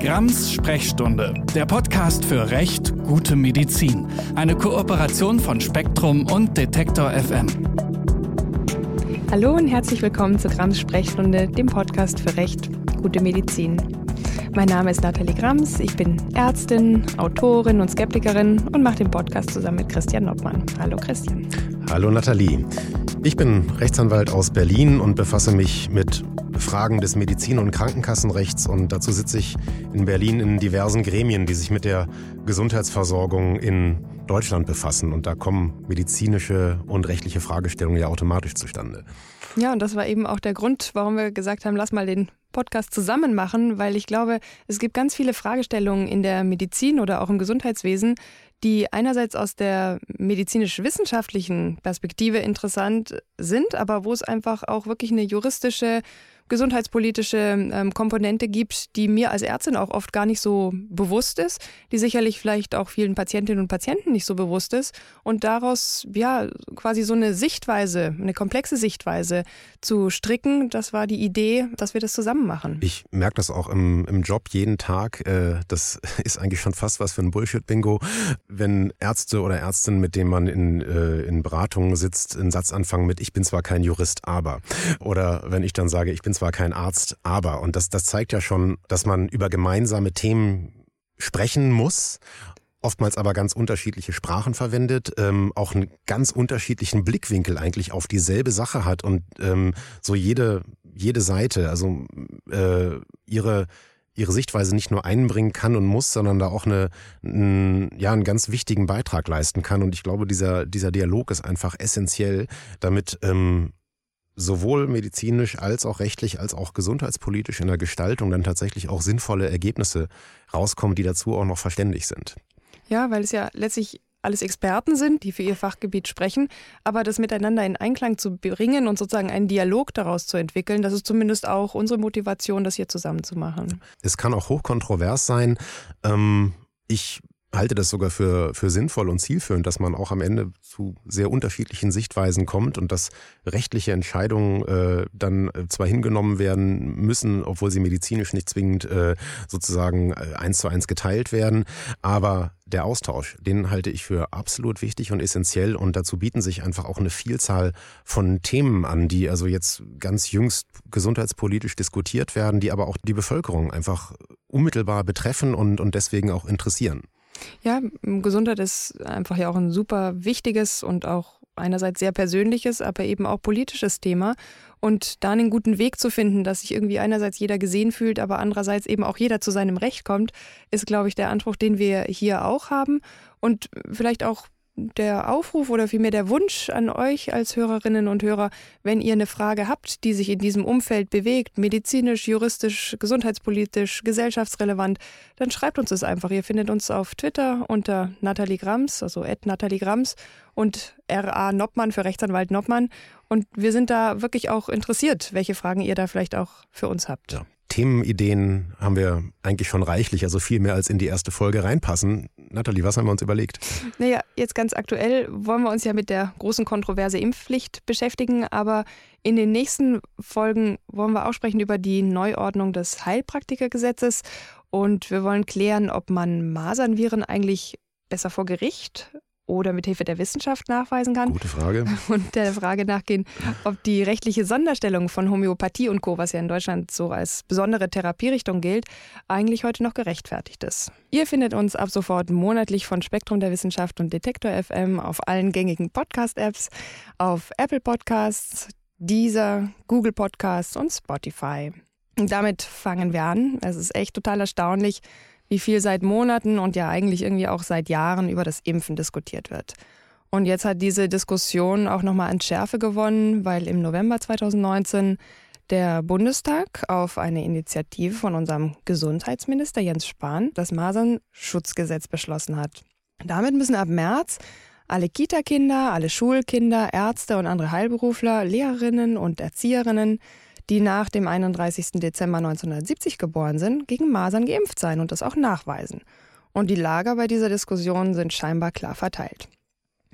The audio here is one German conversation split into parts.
Grams Sprechstunde, der Podcast für Recht, gute Medizin. Eine Kooperation von Spektrum und Detektor FM. Hallo und herzlich willkommen zu Grams Sprechstunde, dem Podcast für Recht, gute Medizin. Mein Name ist Nathalie Grams, ich bin Ärztin, Autorin und Skeptikerin und mache den Podcast zusammen mit Christian Noppmann. Hallo Christian. Hallo Nathalie. Ich bin Rechtsanwalt aus Berlin und befasse mich mit Fragen des Medizin- und Krankenkassenrechts und dazu sitze ich in Berlin in diversen Gremien, die sich mit der Gesundheitsversorgung in Deutschland befassen und da kommen medizinische und rechtliche Fragestellungen ja automatisch zustande. Ja, und das war eben auch der Grund, warum wir gesagt haben, lass mal den Podcast zusammen machen, weil ich glaube, es gibt ganz viele Fragestellungen in der Medizin oder auch im Gesundheitswesen, die einerseits aus der medizinisch-wissenschaftlichen Perspektive interessant sind, aber wo es einfach auch wirklich eine juristische gesundheitspolitische ähm, Komponente gibt, die mir als Ärztin auch oft gar nicht so bewusst ist, die sicherlich vielleicht auch vielen Patientinnen und Patienten nicht so bewusst ist und daraus ja quasi so eine Sichtweise, eine komplexe Sichtweise zu stricken, das war die Idee, dass wir das zusammen machen. Ich merke das auch im, im Job jeden Tag. Äh, das ist eigentlich schon fast was für ein Bullshit-Bingo, wenn Ärzte oder Ärztinnen, mit denen man in, äh, in Beratungen sitzt, einen Satz anfangen mit Ich bin zwar kein Jurist, aber. Oder wenn ich dann sage, ich bin zwar kein Arzt, aber. Und das, das zeigt ja schon, dass man über gemeinsame Themen sprechen muss oftmals aber ganz unterschiedliche Sprachen verwendet, ähm, auch einen ganz unterschiedlichen Blickwinkel eigentlich auf dieselbe Sache hat und ähm, so jede, jede Seite, also äh, ihre, ihre Sichtweise nicht nur einbringen kann und muss, sondern da auch eine, einen, ja, einen ganz wichtigen Beitrag leisten kann. Und ich glaube, dieser, dieser Dialog ist einfach essentiell, damit ähm, sowohl medizinisch als auch rechtlich als auch gesundheitspolitisch in der Gestaltung dann tatsächlich auch sinnvolle Ergebnisse rauskommen, die dazu auch noch verständlich sind. Ja, weil es ja letztlich alles Experten sind, die für ihr Fachgebiet sprechen, aber das miteinander in Einklang zu bringen und sozusagen einen Dialog daraus zu entwickeln, das ist zumindest auch unsere Motivation, das hier zusammen zu machen. Es kann auch hochkontrovers sein. Ähm, ich halte das sogar für, für sinnvoll und zielführend, dass man auch am Ende zu sehr unterschiedlichen Sichtweisen kommt und dass rechtliche Entscheidungen äh, dann äh, zwar hingenommen werden müssen, obwohl sie medizinisch nicht zwingend äh, sozusagen äh, eins zu eins geteilt werden, aber der Austausch, den halte ich für absolut wichtig und essentiell und dazu bieten sich einfach auch eine Vielzahl von Themen an, die also jetzt ganz jüngst gesundheitspolitisch diskutiert werden, die aber auch die Bevölkerung einfach unmittelbar betreffen und, und deswegen auch interessieren. Ja, Gesundheit ist einfach ja auch ein super wichtiges und auch einerseits sehr persönliches, aber eben auch politisches Thema. Und da einen guten Weg zu finden, dass sich irgendwie einerseits jeder gesehen fühlt, aber andererseits eben auch jeder zu seinem Recht kommt, ist, glaube ich, der Anspruch, den wir hier auch haben. Und vielleicht auch der Aufruf oder vielmehr der Wunsch an euch als Hörerinnen und Hörer, wenn ihr eine Frage habt, die sich in diesem Umfeld bewegt, medizinisch, juristisch, gesundheitspolitisch, gesellschaftsrelevant, dann schreibt uns das einfach. Ihr findet uns auf Twitter unter Nathalie Grams, also Nathalie Grams und RA Noppmann für Rechtsanwalt Noppmann. Und wir sind da wirklich auch interessiert, welche Fragen ihr da vielleicht auch für uns habt. Ja. Themenideen haben wir eigentlich schon reichlich, also viel mehr als in die erste Folge reinpassen. Nathalie, was haben wir uns überlegt? Naja, jetzt ganz aktuell wollen wir uns ja mit der großen Kontroverse Impfpflicht beschäftigen, aber in den nächsten Folgen wollen wir auch sprechen über die Neuordnung des Heilpraktikergesetzes und wir wollen klären, ob man Masernviren eigentlich besser vor Gericht oder mit Hilfe der Wissenschaft nachweisen kann. Gute Frage. Und der Frage nachgehen, ob die rechtliche Sonderstellung von Homöopathie und Co., was ja in Deutschland so als besondere Therapierichtung gilt, eigentlich heute noch gerechtfertigt ist. Ihr findet uns ab sofort monatlich von Spektrum der Wissenschaft und Detektor FM auf allen gängigen Podcast-Apps, auf Apple Podcasts, Deezer, Google Podcasts und Spotify. Und damit fangen wir an. Es ist echt total erstaunlich, wie viel seit Monaten und ja eigentlich irgendwie auch seit Jahren über das Impfen diskutiert wird. Und jetzt hat diese Diskussion auch nochmal an Schärfe gewonnen, weil im November 2019 der Bundestag auf eine Initiative von unserem Gesundheitsminister Jens Spahn das Masernschutzgesetz beschlossen hat. Damit müssen ab März alle Kita-Kinder, alle Schulkinder, Ärzte und andere Heilberufler, Lehrerinnen und Erzieherinnen die nach dem 31. Dezember 1970 geboren sind, gegen Masern geimpft sein und das auch nachweisen. Und die Lager bei dieser Diskussion sind scheinbar klar verteilt.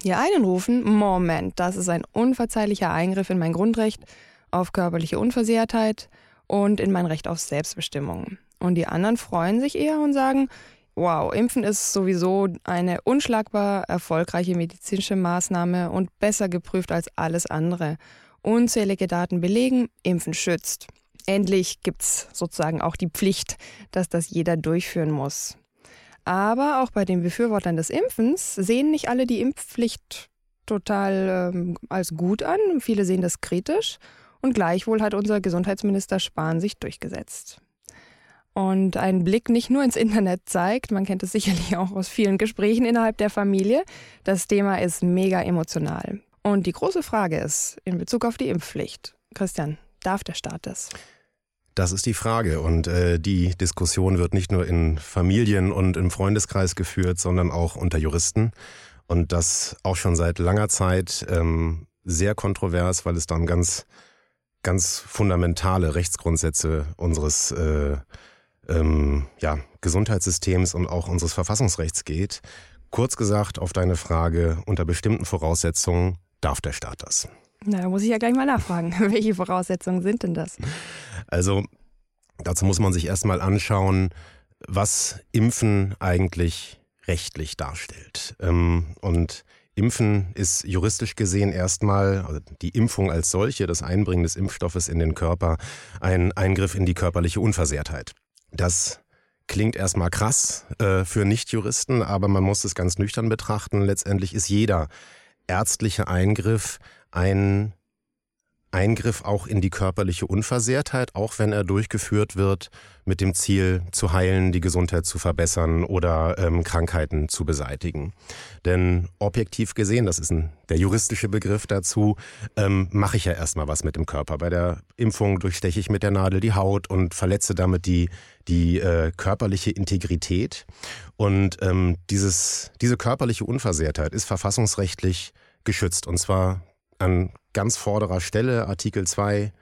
Die einen rufen, Moment, das ist ein unverzeihlicher Eingriff in mein Grundrecht auf körperliche Unversehrtheit und in mein Recht auf Selbstbestimmung. Und die anderen freuen sich eher und sagen, wow, Impfen ist sowieso eine unschlagbar erfolgreiche medizinische Maßnahme und besser geprüft als alles andere. Unzählige Daten belegen, Impfen schützt. Endlich gibt es sozusagen auch die Pflicht, dass das jeder durchführen muss. Aber auch bei den Befürwortern des Impfens sehen nicht alle die Impfpflicht total ähm, als gut an. Viele sehen das kritisch. Und gleichwohl hat unser Gesundheitsminister Spahn sich durchgesetzt. Und ein Blick nicht nur ins Internet zeigt, man kennt es sicherlich auch aus vielen Gesprächen innerhalb der Familie, das Thema ist mega emotional. Und die große Frage ist in Bezug auf die Impfpflicht. Christian, darf der Staat das? Das ist die Frage. Und äh, die Diskussion wird nicht nur in Familien und im Freundeskreis geführt, sondern auch unter Juristen. Und das auch schon seit langer Zeit ähm, sehr kontrovers, weil es dann ganz, ganz fundamentale Rechtsgrundsätze unseres äh, ähm, ja, Gesundheitssystems und auch unseres Verfassungsrechts geht. Kurz gesagt, auf deine Frage, unter bestimmten Voraussetzungen darf der Staat das. Na, da muss ich ja gleich mal nachfragen. Welche Voraussetzungen sind denn das? Also, dazu muss man sich erstmal anschauen, was Impfen eigentlich rechtlich darstellt. Ähm, und Impfen ist juristisch gesehen erstmal, also die Impfung als solche, das Einbringen des Impfstoffes in den Körper, ein Eingriff in die körperliche Unversehrtheit. Das klingt erstmal krass äh, für Nichtjuristen, aber man muss es ganz nüchtern betrachten. Letztendlich ist jeder ärztliche Eingriff ein Eingriff auch in die körperliche Unversehrtheit, auch wenn er durchgeführt wird mit dem Ziel zu heilen, die Gesundheit zu verbessern oder ähm, Krankheiten zu beseitigen. Denn objektiv gesehen, das ist ein, der juristische Begriff dazu, ähm, mache ich ja erstmal was mit dem Körper. Bei der Impfung durchsteche ich mit der Nadel die Haut und verletze damit die, die äh, körperliche Integrität. Und ähm, dieses, diese körperliche Unversehrtheit ist verfassungsrechtlich geschützt. Und zwar an ganz vorderer Stelle, Artikel 2,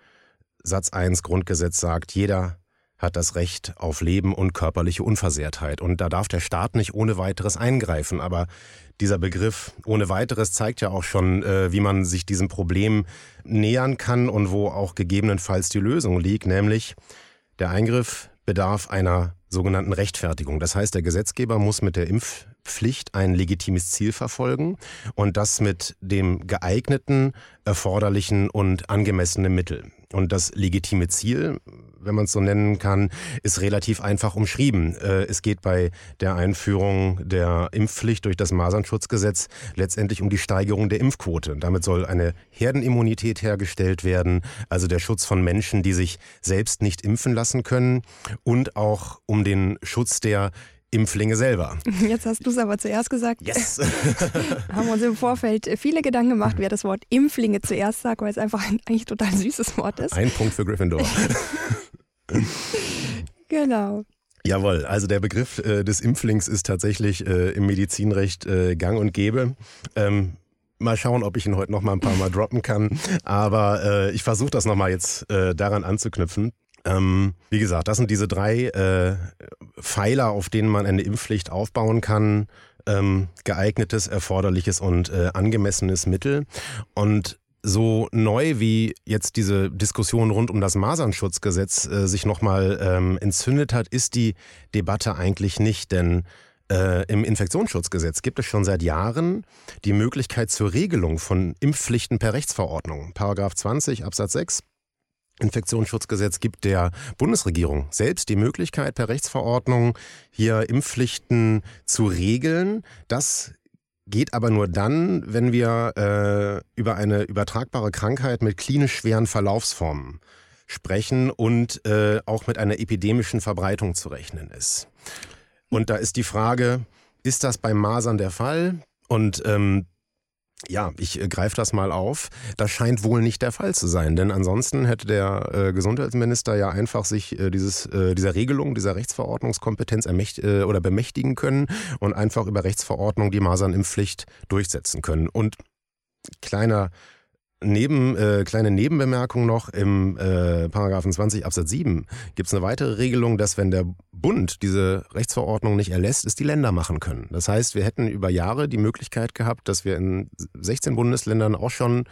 Satz 1 Grundgesetz sagt, jeder hat das Recht auf Leben und körperliche Unversehrtheit. Und da darf der Staat nicht ohne weiteres eingreifen. Aber dieser Begriff ohne weiteres zeigt ja auch schon, äh, wie man sich diesem Problem nähern kann und wo auch gegebenenfalls die Lösung liegt, nämlich der Eingriff bedarf einer sogenannten Rechtfertigung. Das heißt, der Gesetzgeber muss mit der Impfpflicht ein legitimes Ziel verfolgen und das mit dem geeigneten, erforderlichen und angemessenen Mittel. Und das legitime Ziel, wenn man es so nennen kann, ist relativ einfach umschrieben. Äh, es geht bei der Einführung der Impfpflicht durch das Masernschutzgesetz letztendlich um die Steigerung der Impfquote. Damit soll eine Herdenimmunität hergestellt werden, also der Schutz von Menschen, die sich selbst nicht impfen lassen können und auch um den Schutz der Impflinge selber. Jetzt hast du es aber zuerst gesagt. Yes. haben uns im Vorfeld viele Gedanken gemacht, wer das Wort Impflinge zuerst sagt, weil es einfach ein eigentlich total süßes Wort ist. Ein Punkt für Gryffindor. genau. Jawohl, also der Begriff äh, des Impflings ist tatsächlich äh, im Medizinrecht äh, gang und gäbe. Ähm, mal schauen, ob ich ihn heute noch mal ein paar Mal droppen kann. Aber äh, ich versuche das noch mal jetzt äh, daran anzuknüpfen. Ähm, wie gesagt, das sind diese drei äh, Pfeiler, auf denen man eine Impfpflicht aufbauen kann. Ähm, geeignetes, erforderliches und äh, angemessenes Mittel. Und so neu wie jetzt diese Diskussion rund um das Masernschutzgesetz äh, sich nochmal ähm, entzündet hat, ist die Debatte eigentlich nicht. Denn äh, im Infektionsschutzgesetz gibt es schon seit Jahren die Möglichkeit zur Regelung von Impfpflichten per Rechtsverordnung. Paragraph 20 Absatz 6 Infektionsschutzgesetz gibt der Bundesregierung selbst die Möglichkeit, per Rechtsverordnung hier Impfpflichten zu regeln. Das geht aber nur dann, wenn wir äh, über eine übertragbare Krankheit mit klinisch schweren Verlaufsformen sprechen und äh, auch mit einer epidemischen Verbreitung zu rechnen ist. Und da ist die Frage, ist das beim Masern der Fall? Und ähm, ja, ich äh, greife das mal auf. Das scheint wohl nicht der Fall zu sein, denn ansonsten hätte der äh, Gesundheitsminister ja einfach sich äh, dieses, äh, dieser Regelung, dieser Rechtsverordnungskompetenz ermächt, äh, oder bemächtigen können und einfach über Rechtsverordnung die Masernimpfpflicht durchsetzen können. Und kleiner Neben, äh, kleine Nebenbemerkung noch, im äh, Paragraphen 20 Absatz 7 gibt es eine weitere Regelung, dass wenn der Bund diese Rechtsverordnung nicht erlässt, es die Länder machen können. Das heißt, wir hätten über Jahre die Möglichkeit gehabt, dass wir in 16 Bundesländern auch schon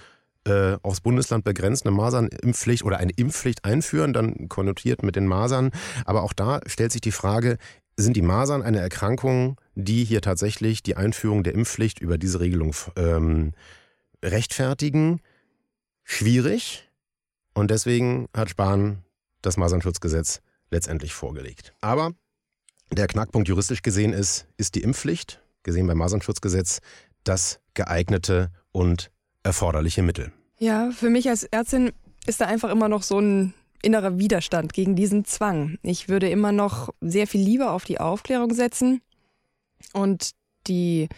äh, aufs Bundesland begrenzt eine Masernimpfpflicht oder eine Impfpflicht einführen, dann konnotiert mit den Masern. Aber auch da stellt sich die Frage, sind die Masern eine Erkrankung, die hier tatsächlich die Einführung der Impfpflicht über diese Regelung ähm, rechtfertigen? Schwierig. Und deswegen hat Spahn das Masernschutzgesetz letztendlich vorgelegt. Aber der Knackpunkt juristisch gesehen ist, ist die Impfpflicht, gesehen beim Masernschutzgesetz, das geeignete und erforderliche Mittel. Ja, für mich als Ärztin ist da einfach immer noch so ein innerer Widerstand gegen diesen Zwang. Ich würde immer noch sehr viel lieber auf die Aufklärung setzen. Und die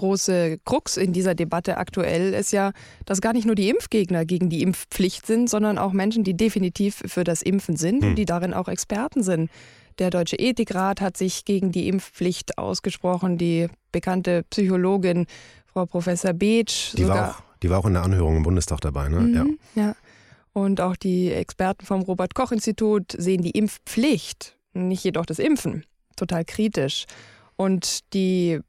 große Krux in dieser Debatte aktuell ist ja, dass gar nicht nur die Impfgegner gegen die Impfpflicht sind, sondern auch Menschen, die definitiv für das Impfen sind hm. und die darin auch Experten sind. Der Deutsche Ethikrat hat sich gegen die Impfpflicht ausgesprochen. Die bekannte Psychologin Frau Professor Beetsch. Die, war auch, die war auch in der Anhörung im Bundestag dabei, ne? Mhm, ja. ja. Und auch die Experten vom Robert-Koch-Institut sehen die Impfpflicht, nicht jedoch das Impfen, total kritisch. Und die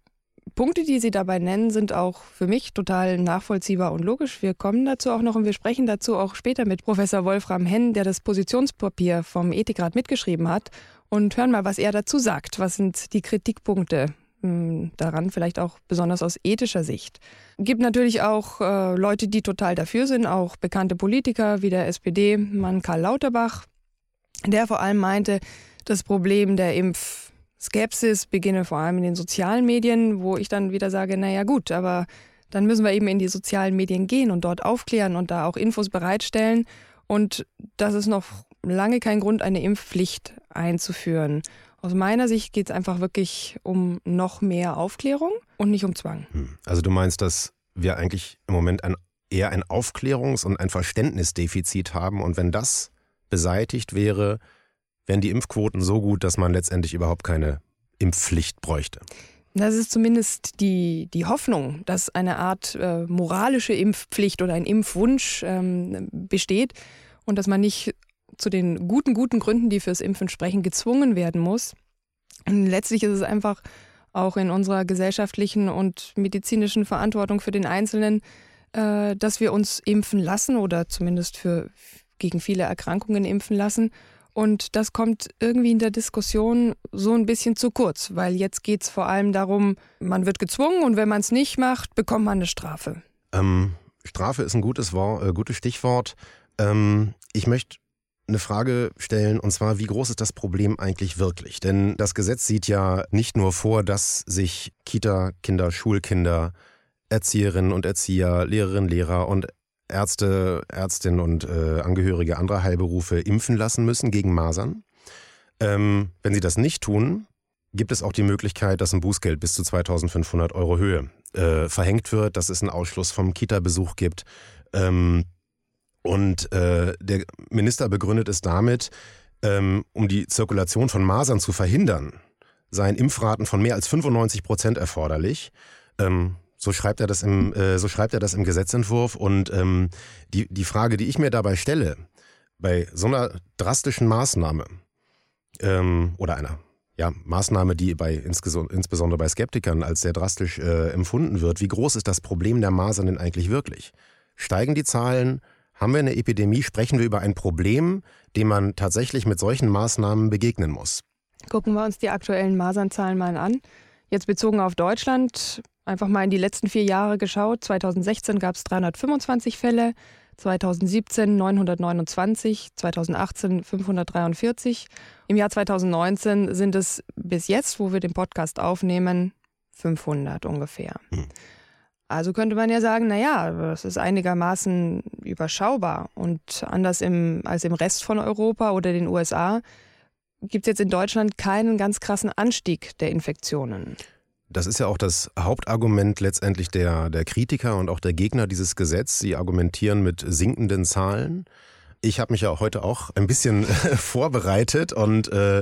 Punkte, die Sie dabei nennen, sind auch für mich total nachvollziehbar und logisch. Wir kommen dazu auch noch und wir sprechen dazu auch später mit Professor Wolfram Henn, der das Positionspapier vom Ethikrat mitgeschrieben hat und hören mal, was er dazu sagt. Was sind die Kritikpunkte hm, daran, vielleicht auch besonders aus ethischer Sicht. Gibt natürlich auch äh, Leute, die total dafür sind, auch bekannte Politiker wie der SPD-Mann Karl Lauterbach, der vor allem meinte, das Problem der Impfskepsis beginne vor allem in den sozialen Medien, wo ich dann wieder sage, naja gut, aber dann müssen wir eben in die sozialen Medien gehen und dort aufklären und da auch Infos bereitstellen. Und das ist noch lange kein Grund, eine Impfpflicht einzuführen. Aus meiner Sicht geht es einfach wirklich um noch mehr Aufklärung und nicht um Zwang. Hm. Also du meinst, dass wir eigentlich im Moment ein, eher ein Aufklärungs- und ein Verständnisdefizit haben und wenn das beseitigt wäre, wären die Impfquoten so gut, dass man letztendlich überhaupt keine Impfpflicht bräuchte. Das ist zumindest die, die Hoffnung, dass eine Art äh, moralische Impfpflicht oder ein Impfwunsch ähm, besteht und dass man nicht zu den guten, guten Gründen, die fürs Impfen sprechen, gezwungen werden muss. Und letztlich ist es einfach auch in unserer gesellschaftlichen und medizinischen Verantwortung für den Einzelnen, äh, dass wir uns impfen lassen oder zumindest für gegen viele Erkrankungen impfen lassen. Und das kommt irgendwie in der Diskussion so ein bisschen zu kurz, weil jetzt geht es vor allem darum, man wird gezwungen und wenn man es nicht macht, bekommt man eine Strafe. Ähm, Strafe ist ein gutes, Wort, äh, gutes Stichwort. Ähm, ich möchte eine Frage stellen, und zwar, wie groß ist das Problem eigentlich wirklich? Denn das Gesetz sieht ja nicht nur vor, dass sich Kita-Kinder, Schulkinder, Erzieherinnen und Erzieher, Lehrerinnen, Lehrer und Ärzte, Ärztinnen und äh, Angehörige anderer Heilberufe impfen lassen müssen gegen Masern. Ähm, wenn sie das nicht tun, gibt es auch die Möglichkeit, dass ein Bußgeld bis zu 2500 Euro Höhe äh, verhängt wird, dass es einen Ausschluss vom Kita-Besuch gibt. Ähm, und äh, der Minister begründet es damit, ähm, um die Zirkulation von Masern zu verhindern, seien Impfraten von mehr als 95 Prozent erforderlich. Ähm, so schreibt er das im, äh, so schreibt er das im Gesetzentwurf. Und ähm, die, die Frage, die ich mir dabei stelle, bei so einer drastischen Maßnahme ähm, oder einer ja, Maßnahme, die bei insbesondere bei Skeptikern als sehr drastisch äh, empfunden wird, wie groß ist das Problem der Masern denn eigentlich wirklich? Steigen die Zahlen? Haben wir eine Epidemie, sprechen wir über ein Problem, dem man tatsächlich mit solchen Maßnahmen begegnen muss. Gucken wir uns die aktuellen Masernzahlen mal an. Jetzt bezogen auf Deutschland, einfach mal in die letzten vier Jahre geschaut. 2016 gab es 325 Fälle, 2017 929, 2018 543. Im Jahr 2019 sind es bis jetzt, wo wir den Podcast aufnehmen, 500 ungefähr. Hm. Also könnte man ja sagen, naja, das ist einigermaßen überschaubar. Und anders im, als im Rest von Europa oder den USA gibt es jetzt in Deutschland keinen ganz krassen Anstieg der Infektionen. Das ist ja auch das Hauptargument letztendlich der, der Kritiker und auch der Gegner dieses Gesetzes. Sie argumentieren mit sinkenden Zahlen. Ich habe mich ja heute auch ein bisschen vorbereitet und äh,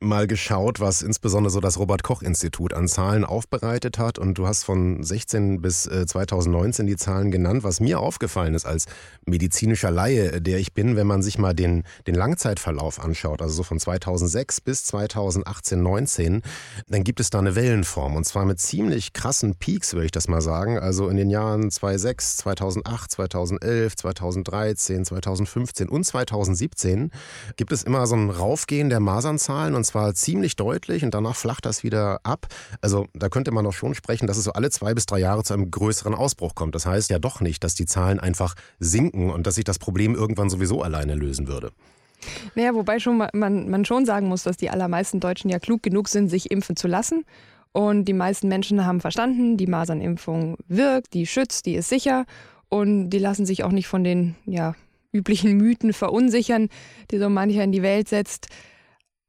mal geschaut, was insbesondere so das Robert Koch Institut an Zahlen aufbereitet hat. Und du hast von 16 bis äh, 2019 die Zahlen genannt. Was mir aufgefallen ist als medizinischer Laie, der ich bin, wenn man sich mal den, den Langzeitverlauf anschaut, also so von 2006 bis 2018, 19, dann gibt es da eine Wellenform. Und zwar mit ziemlich krassen Peaks, würde ich das mal sagen. Also in den Jahren 2006, 2008, 2011, 2013, 2015. 2015 und 2017 gibt es immer so ein Raufgehen der Masernzahlen und zwar ziemlich deutlich und danach flacht das wieder ab. Also da könnte man doch schon sprechen, dass es so alle zwei bis drei Jahre zu einem größeren Ausbruch kommt. Das heißt ja doch nicht, dass die Zahlen einfach sinken und dass sich das Problem irgendwann sowieso alleine lösen würde. Naja, wobei schon man, man schon sagen muss, dass die allermeisten Deutschen ja klug genug sind, sich impfen zu lassen. Und die meisten Menschen haben verstanden, die Masernimpfung wirkt, die schützt, die ist sicher und die lassen sich auch nicht von den ja, üblichen Mythen verunsichern, die so mancher in die Welt setzt.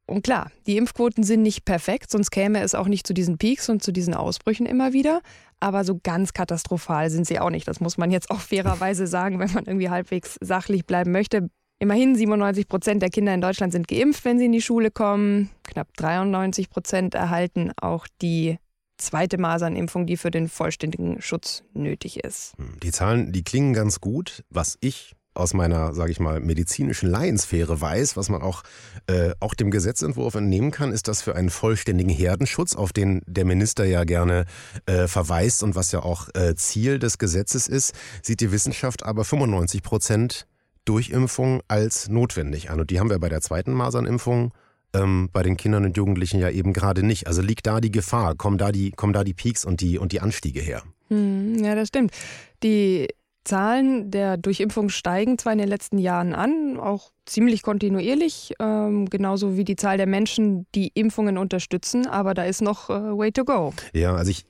Und klar, die Impfquoten sind nicht perfekt, sonst käme es auch nicht zu diesen Peaks und zu diesen Ausbrüchen immer wieder. Aber so ganz katastrophal sind sie auch nicht. Das muss man jetzt auch fairerweise sagen, wenn man irgendwie halbwegs sachlich bleiben möchte. Immerhin 97 Prozent der Kinder in Deutschland sind geimpft, wenn sie in die Schule kommen. Knapp 93 Prozent erhalten auch die zweite Masernimpfung, die für den vollständigen Schutz nötig ist. Die Zahlen, die klingen ganz gut. Was ich aus meiner, sage ich mal, medizinischen Laiensphäre weiß, was man auch, äh, auch dem Gesetzentwurf entnehmen kann, ist, dass für einen vollständigen Herdenschutz, auf den der Minister ja gerne äh, verweist und was ja auch äh, Ziel des Gesetzes ist, sieht die Wissenschaft aber 95 Prozent Durchimpfung als notwendig an. Und die haben wir bei der zweiten Masernimpfung ähm, bei den Kindern und Jugendlichen ja eben gerade nicht. Also liegt da die Gefahr, kommen da die, kommen da die Peaks und die, und die Anstiege her? Hm, ja, das stimmt. Die Zahlen der Durchimpfung steigen zwar in den letzten Jahren an, auch ziemlich kontinuierlich, ähm, genauso wie die Zahl der Menschen, die Impfungen unterstützen, aber da ist noch äh, way to go. Ja, also ich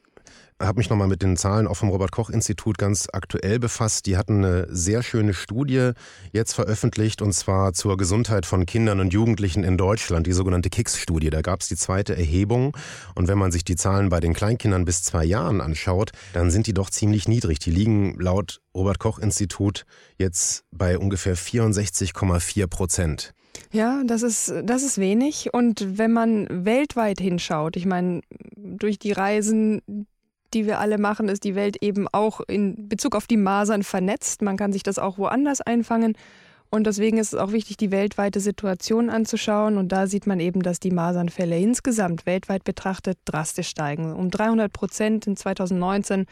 habe mich nochmal mit den Zahlen auch vom Robert-Koch-Institut ganz aktuell befasst. Die hatten eine sehr schöne Studie jetzt veröffentlicht und zwar zur Gesundheit von Kindern und Jugendlichen in Deutschland, die sogenannte KICS-Studie. Da gab es die zweite Erhebung und wenn man sich die Zahlen bei den Kleinkindern bis zwei Jahren anschaut, dann sind die doch ziemlich niedrig. Die liegen laut Robert-Koch-Institut jetzt bei ungefähr 64,4 Prozent. Ja, das ist, das ist wenig. Und wenn man weltweit hinschaut, ich meine, durch die Reisen, die wir alle machen, ist die Welt eben auch in Bezug auf die Masern vernetzt. Man kann sich das auch woanders einfangen. Und deswegen ist es auch wichtig, die weltweite Situation anzuschauen. Und da sieht man eben, dass die Masernfälle insgesamt weltweit betrachtet drastisch steigen. Um 300 Prozent in 2019.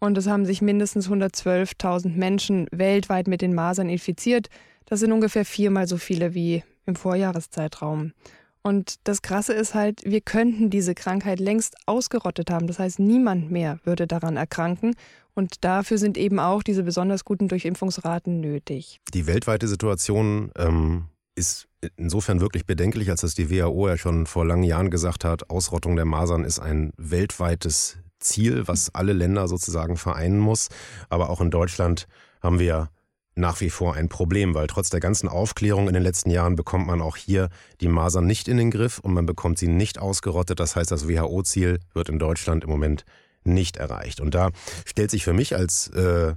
Und es haben sich mindestens 112.000 Menschen weltweit mit den Masern infiziert. Das sind ungefähr viermal so viele wie im Vorjahreszeitraum. Und das Krasse ist halt, wir könnten diese Krankheit längst ausgerottet haben. Das heißt, niemand mehr würde daran erkranken. Und dafür sind eben auch diese besonders guten Durchimpfungsraten nötig. Die weltweite Situation ähm, ist insofern wirklich bedenklich, als dass die WHO ja schon vor langen Jahren gesagt hat, Ausrottung der Masern ist ein weltweites Ziel, was alle Länder sozusagen vereinen muss. Aber auch in Deutschland haben wir nach wie vor ein Problem, weil trotz der ganzen Aufklärung in den letzten Jahren bekommt man auch hier die Masern nicht in den Griff und man bekommt sie nicht ausgerottet. Das heißt, das WHO-Ziel wird in Deutschland im Moment nicht erreicht. Und da stellt sich für mich als äh,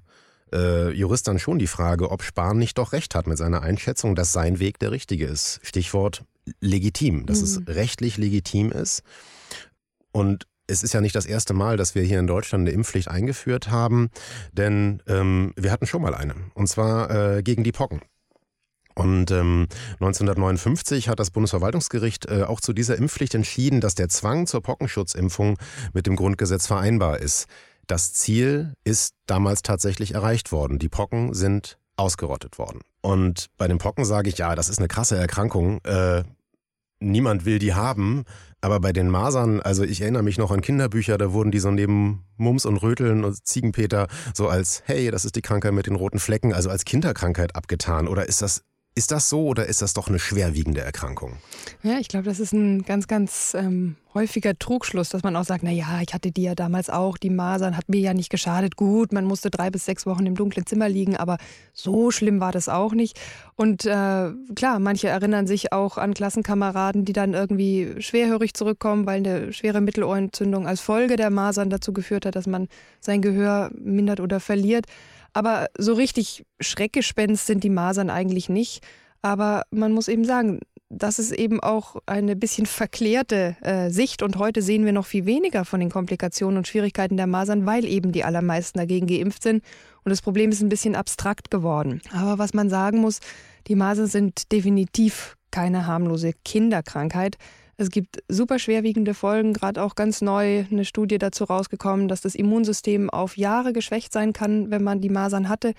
äh, Jurist dann schon die Frage, ob Spahn nicht doch recht hat mit seiner Einschätzung, dass sein Weg der richtige ist. Stichwort legitim, dass mhm. es rechtlich legitim ist. Und es ist ja nicht das erste Mal, dass wir hier in Deutschland eine Impfpflicht eingeführt haben, denn ähm, wir hatten schon mal eine, und zwar äh, gegen die Pocken. Und ähm, 1959 hat das Bundesverwaltungsgericht äh, auch zu dieser Impfpflicht entschieden, dass der Zwang zur Pockenschutzimpfung mit dem Grundgesetz vereinbar ist. Das Ziel ist damals tatsächlich erreicht worden. Die Pocken sind ausgerottet worden. Und bei den Pocken sage ich, ja, das ist eine krasse Erkrankung. Äh, niemand will die haben. Aber bei den Masern, also ich erinnere mich noch an Kinderbücher, da wurden die so neben Mums und Röteln und Ziegenpeter so als, hey, das ist die Krankheit mit den roten Flecken, also als Kinderkrankheit abgetan. Oder ist das ist das so oder ist das doch eine schwerwiegende Erkrankung? Ja, ich glaube, das ist ein ganz, ganz ähm, häufiger Trugschluss, dass man auch sagt, na ja, ich hatte die ja damals auch, die Masern hat mir ja nicht geschadet. Gut, man musste drei bis sechs Wochen im dunklen Zimmer liegen, aber so schlimm war das auch nicht. Und äh, klar, manche erinnern sich auch an Klassenkameraden, die dann irgendwie schwerhörig zurückkommen, weil eine schwere Mittelohrentzündung als Folge der Masern dazu geführt hat, dass man sein Gehör mindert oder verliert. Aber so richtig Schreckgespenst sind die Masern eigentlich nicht. Aber man muss eben sagen, das ist eben auch eine bisschen verklärte äh, Sicht und heute sehen wir noch viel weniger von den Komplikationen und Schwierigkeiten der Masern, weil eben die allermeisten dagegen geimpft sind und das Problem ist ein bisschen abstrakt geworden. Aber was man sagen muss, die Masern sind definitiv keine harmlose Kinderkrankheit. Es gibt super schwerwiegende Folgen, gerade auch ganz neu eine Studie dazu rausgekommen, dass das Immunsystem auf Jahre geschwächt sein kann, wenn man die Masern hatte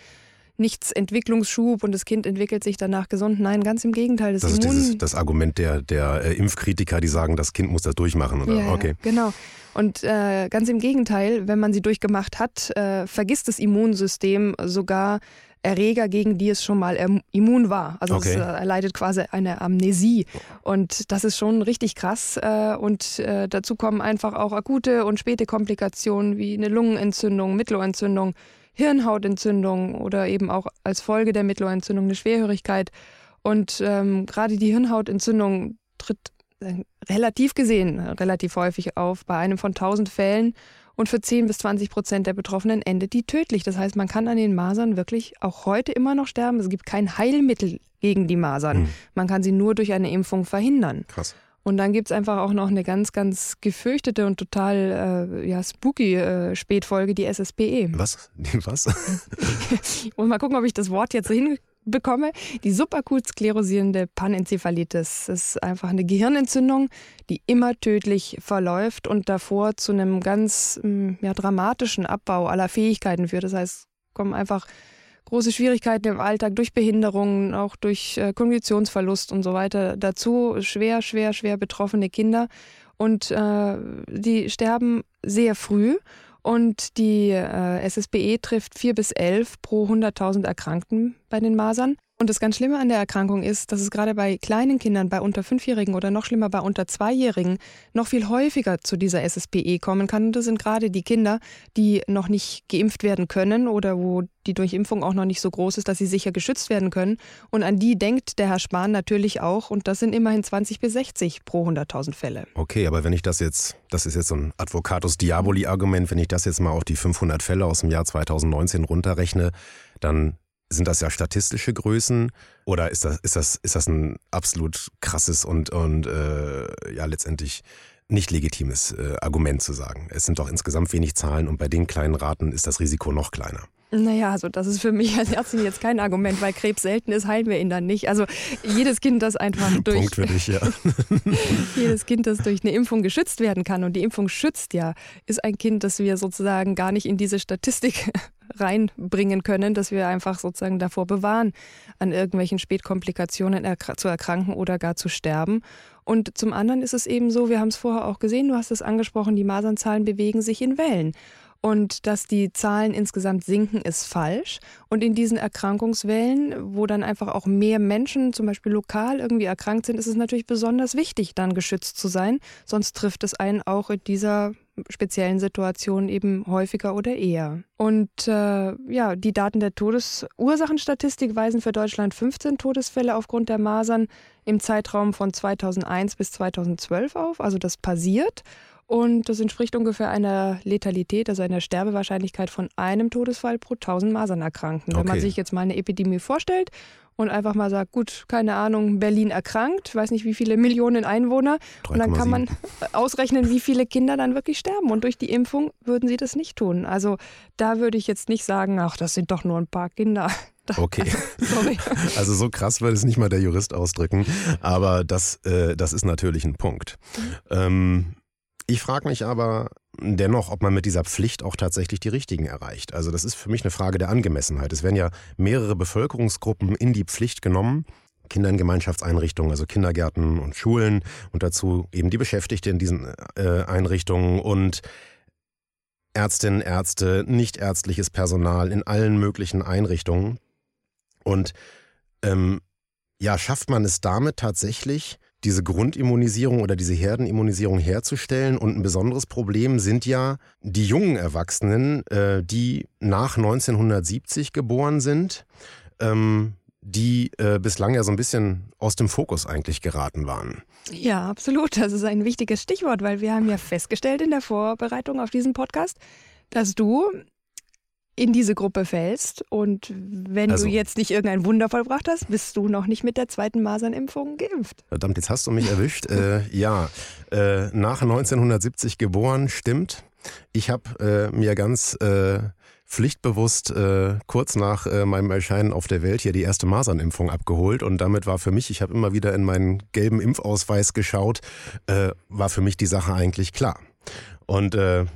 nichts Entwicklungsschub und das Kind entwickelt sich danach gesund. Nein, ganz im Gegenteil. Das, das ist dieses, das Argument der, der äh, Impfkritiker, die sagen, das Kind muss das durchmachen. Oder? Ja, okay. genau. Und äh, ganz im Gegenteil, wenn man sie durchgemacht hat, äh, vergisst das Immunsystem sogar Erreger, gegen die es schon mal immun war. Also okay. es äh, erleidet quasi eine Amnesie. Und das ist schon richtig krass. Äh, und äh, dazu kommen einfach auch akute und späte Komplikationen wie eine Lungenentzündung, Mittelohrentzündung, Hirnhautentzündung oder eben auch als Folge der Mittelohrentzündung eine Schwerhörigkeit. Und ähm, gerade die Hirnhautentzündung tritt relativ gesehen relativ häufig auf. Bei einem von 1000 Fällen und für 10 bis 20 Prozent der Betroffenen endet die tödlich. Das heißt, man kann an den Masern wirklich auch heute immer noch sterben. Es gibt kein Heilmittel gegen die Masern. Hm. Man kann sie nur durch eine Impfung verhindern. Krass. Und dann gibt es einfach auch noch eine ganz, ganz gefürchtete und total äh, ja, spooky äh, Spätfolge, die SSPE. Was? Was? und mal gucken, ob ich das Wort jetzt hinbekomme. Die subakut sklerosierende Panenzephalitis. Ist einfach eine Gehirnentzündung, die immer tödlich verläuft und davor zu einem ganz mm, ja, dramatischen Abbau aller Fähigkeiten führt. Das heißt, kommen einfach große Schwierigkeiten im Alltag durch Behinderungen, auch durch äh, Kognitionsverlust und so weiter. Dazu schwer, schwer, schwer betroffene Kinder. Und äh, die sterben sehr früh. Und die äh, SSBE trifft vier bis elf pro 100.000 Erkrankten bei den Masern. Und das ganz Schlimme an der Erkrankung ist, dass es gerade bei kleinen Kindern, bei unter Fünfjährigen oder noch schlimmer bei unter Zweijährigen, noch viel häufiger zu dieser SSPE kommen kann. Und das sind gerade die Kinder, die noch nicht geimpft werden können oder wo die Durchimpfung auch noch nicht so groß ist, dass sie sicher geschützt werden können. Und an die denkt der Herr Spahn natürlich auch. Und das sind immerhin 20 bis 60 pro 100.000 Fälle. Okay, aber wenn ich das jetzt, das ist jetzt so ein Advocatus Diaboli-Argument, wenn ich das jetzt mal auf die 500 Fälle aus dem Jahr 2019 runterrechne, dann sind das ja statistische Größen oder ist das, ist das, ist das ein absolut krasses und, und äh, ja letztendlich nicht legitimes äh, Argument zu sagen? Es sind doch insgesamt wenig Zahlen und bei den kleinen Raten ist das Risiko noch kleiner. Naja, also das ist für mich als Ärztin jetzt kein Argument, weil Krebs selten ist, heilen wir ihn dann nicht. Also jedes Kind, das einfach durch Punkt für dich, ja. jedes Kind, das durch eine Impfung geschützt werden kann und die Impfung schützt ja, ist ein Kind, das wir sozusagen gar nicht in diese Statistik reinbringen können, dass wir einfach sozusagen davor bewahren, an irgendwelchen Spätkomplikationen erkr zu erkranken oder gar zu sterben. Und zum anderen ist es eben so, wir haben es vorher auch gesehen, du hast es angesprochen, die Masernzahlen bewegen sich in Wellen. Und dass die Zahlen insgesamt sinken, ist falsch. Und in diesen Erkrankungswellen, wo dann einfach auch mehr Menschen zum Beispiel lokal irgendwie erkrankt sind, ist es natürlich besonders wichtig, dann geschützt zu sein. Sonst trifft es einen auch in dieser speziellen Situation eben häufiger oder eher. Und äh, ja, die Daten der Todesursachenstatistik weisen für Deutschland 15 Todesfälle aufgrund der Masern im Zeitraum von 2001 bis 2012 auf. Also das passiert. Und das entspricht ungefähr einer Letalität, also einer Sterbewahrscheinlichkeit von einem Todesfall pro 1000 Masernerkrankten. Okay. Wenn man sich jetzt mal eine Epidemie vorstellt und einfach mal sagt, gut, keine Ahnung, Berlin erkrankt, weiß nicht wie viele Millionen Einwohner. 3, und dann kann 7. man ausrechnen, wie viele Kinder dann wirklich sterben. Und durch die Impfung würden sie das nicht tun. Also da würde ich jetzt nicht sagen, ach, das sind doch nur ein paar Kinder. Okay. Sorry. Also so krass würde es nicht mal der Jurist ausdrücken, aber das, äh, das ist natürlich ein Punkt. Mhm. Ähm, ich frage mich aber dennoch, ob man mit dieser Pflicht auch tatsächlich die Richtigen erreicht. Also das ist für mich eine Frage der Angemessenheit. Es werden ja mehrere Bevölkerungsgruppen in die Pflicht genommen. Kinder in Gemeinschaftseinrichtungen, also Kindergärten und Schulen und dazu eben die Beschäftigte in diesen äh, Einrichtungen und Ärztinnen, Ärzte, nichtärztliches Personal in allen möglichen Einrichtungen. Und ähm, ja, schafft man es damit tatsächlich, diese Grundimmunisierung oder diese Herdenimmunisierung herzustellen. Und ein besonderes Problem sind ja die jungen Erwachsenen, äh, die nach 1970 geboren sind, ähm, die äh, bislang ja so ein bisschen aus dem Fokus eigentlich geraten waren. Ja, absolut. Das ist ein wichtiges Stichwort, weil wir haben ja festgestellt in der Vorbereitung auf diesen Podcast, dass du in diese Gruppe fällst. Und wenn also, du jetzt nicht irgendein Wunder vollbracht hast, bist du noch nicht mit der zweiten Masernimpfung geimpft. Verdammt, jetzt hast du mich erwischt. äh, ja, äh, nach 1970 geboren, stimmt. Ich habe äh, mir ganz äh, pflichtbewusst äh, kurz nach äh, meinem Erscheinen auf der Welt hier die erste Masernimpfung abgeholt und damit war für mich, ich habe immer wieder in meinen gelben Impfausweis geschaut, äh, war für mich die Sache eigentlich klar. Und äh,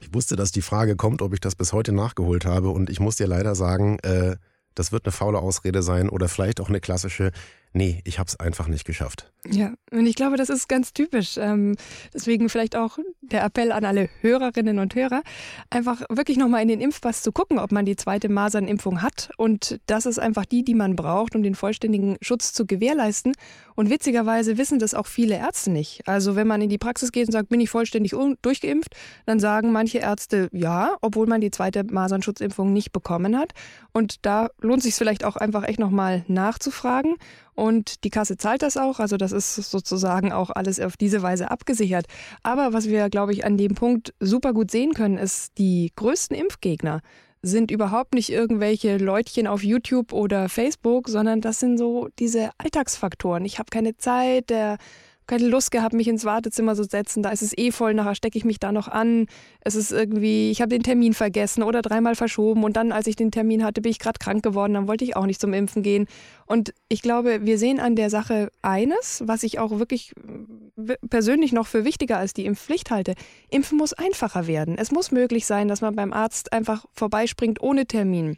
ich wusste, dass die Frage kommt, ob ich das bis heute nachgeholt habe. Und ich muss dir leider sagen, äh, das wird eine faule Ausrede sein oder vielleicht auch eine klassische, nee, ich habe es einfach nicht geschafft. Ja, und ich glaube, das ist ganz typisch. Ähm, deswegen vielleicht auch der Appell an alle Hörerinnen und Hörer, einfach wirklich nochmal in den Impfpass zu gucken, ob man die zweite Masernimpfung hat. Und das ist einfach die, die man braucht, um den vollständigen Schutz zu gewährleisten. Und witzigerweise wissen das auch viele Ärzte nicht. Also wenn man in die Praxis geht und sagt, bin ich vollständig durchgeimpft, dann sagen manche Ärzte ja, obwohl man die zweite Masernschutzimpfung nicht bekommen hat. Und da lohnt sich vielleicht auch einfach echt nochmal nachzufragen. Und die Kasse zahlt das auch. Also das ist sozusagen auch alles auf diese Weise abgesichert. Aber was wir, glaube ich, an dem Punkt super gut sehen können, ist, die größten Impfgegner sind überhaupt nicht irgendwelche Leutchen auf YouTube oder Facebook, sondern das sind so diese Alltagsfaktoren. Ich habe keine Zeit, der keine Lust gehabt, mich ins Wartezimmer zu setzen. Da ist es eh voll, nachher stecke ich mich da noch an. Es ist irgendwie, ich habe den Termin vergessen oder dreimal verschoben und dann, als ich den Termin hatte, bin ich gerade krank geworden, dann wollte ich auch nicht zum Impfen gehen. Und ich glaube, wir sehen an der Sache eines, was ich auch wirklich persönlich noch für wichtiger als die Impfpflicht halte. Impfen muss einfacher werden. Es muss möglich sein, dass man beim Arzt einfach vorbeispringt ohne Termin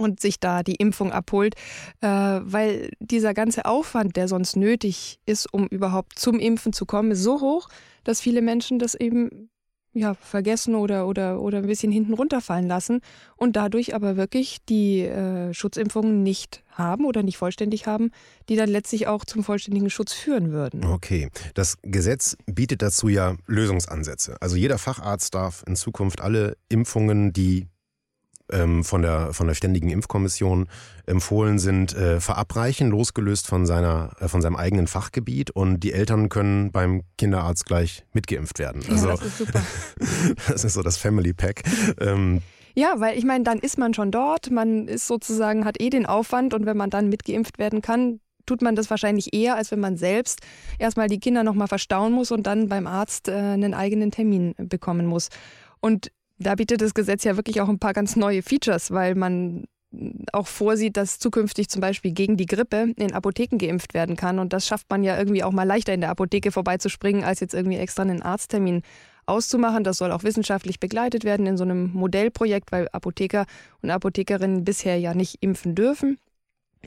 und sich da die Impfung abholt, äh, weil dieser ganze Aufwand, der sonst nötig ist, um überhaupt zum Impfen zu kommen, ist so hoch, dass viele Menschen das eben ja, vergessen oder, oder, oder ein bisschen hinten runterfallen lassen und dadurch aber wirklich die äh, Schutzimpfungen nicht haben oder nicht vollständig haben, die dann letztlich auch zum vollständigen Schutz führen würden. Okay, das Gesetz bietet dazu ja Lösungsansätze. Also jeder Facharzt darf in Zukunft alle Impfungen, die ähm, von, der, von der Ständigen Impfkommission empfohlen sind, äh, verabreichen, losgelöst von, seiner, äh, von seinem eigenen Fachgebiet. Und die Eltern können beim Kinderarzt gleich mitgeimpft werden. Also, ja, das ist super. das ist so das Family Pack. Ähm, ja, weil ich meine, dann ist man schon dort, man ist sozusagen, hat eh den Aufwand und wenn man dann mitgeimpft werden kann, tut man das wahrscheinlich eher, als wenn man selbst erstmal die Kinder nochmal verstauen muss und dann beim Arzt äh, einen eigenen Termin bekommen muss. Und da bietet das Gesetz ja wirklich auch ein paar ganz neue Features, weil man auch vorsieht, dass zukünftig zum Beispiel gegen die Grippe in Apotheken geimpft werden kann. Und das schafft man ja irgendwie auch mal leichter in der Apotheke vorbeizuspringen, als jetzt irgendwie extra einen Arzttermin auszumachen. Das soll auch wissenschaftlich begleitet werden in so einem Modellprojekt, weil Apotheker und Apothekerinnen bisher ja nicht impfen dürfen.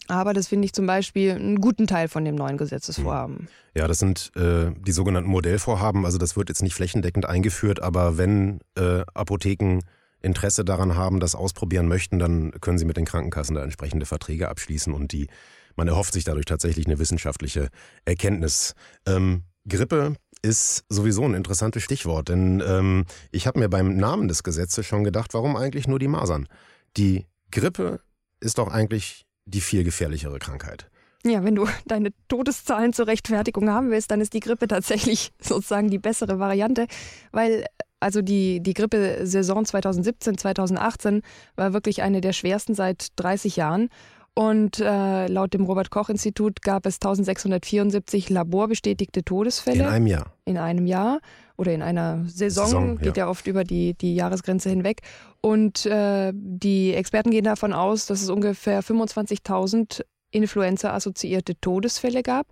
Aber das finde ich zum Beispiel einen guten Teil von dem neuen Gesetzesvorhaben. Ja, das sind äh, die sogenannten Modellvorhaben. Also das wird jetzt nicht flächendeckend eingeführt, aber wenn äh, Apotheken Interesse daran haben, das ausprobieren möchten, dann können sie mit den Krankenkassen da entsprechende Verträge abschließen und die, man erhofft sich dadurch tatsächlich eine wissenschaftliche Erkenntnis. Ähm, Grippe ist sowieso ein interessantes Stichwort, denn ähm, ich habe mir beim Namen des Gesetzes schon gedacht, warum eigentlich nur die Masern? Die Grippe ist doch eigentlich die viel gefährlichere Krankheit. Ja, wenn du deine Todeszahlen zur Rechtfertigung haben willst, dann ist die Grippe tatsächlich sozusagen die bessere Variante, weil also die, die Grippesaison 2017, 2018 war wirklich eine der schwersten seit 30 Jahren. Und äh, laut dem Robert Koch Institut gab es 1674 laborbestätigte Todesfälle. In einem Jahr. In einem Jahr oder in einer Saison, Saison geht ja. ja. oft über die, die Jahresgrenze hinweg. Und äh, die Experten gehen davon aus, dass es ungefähr 25.000 Influenza-assoziierte Todesfälle gab.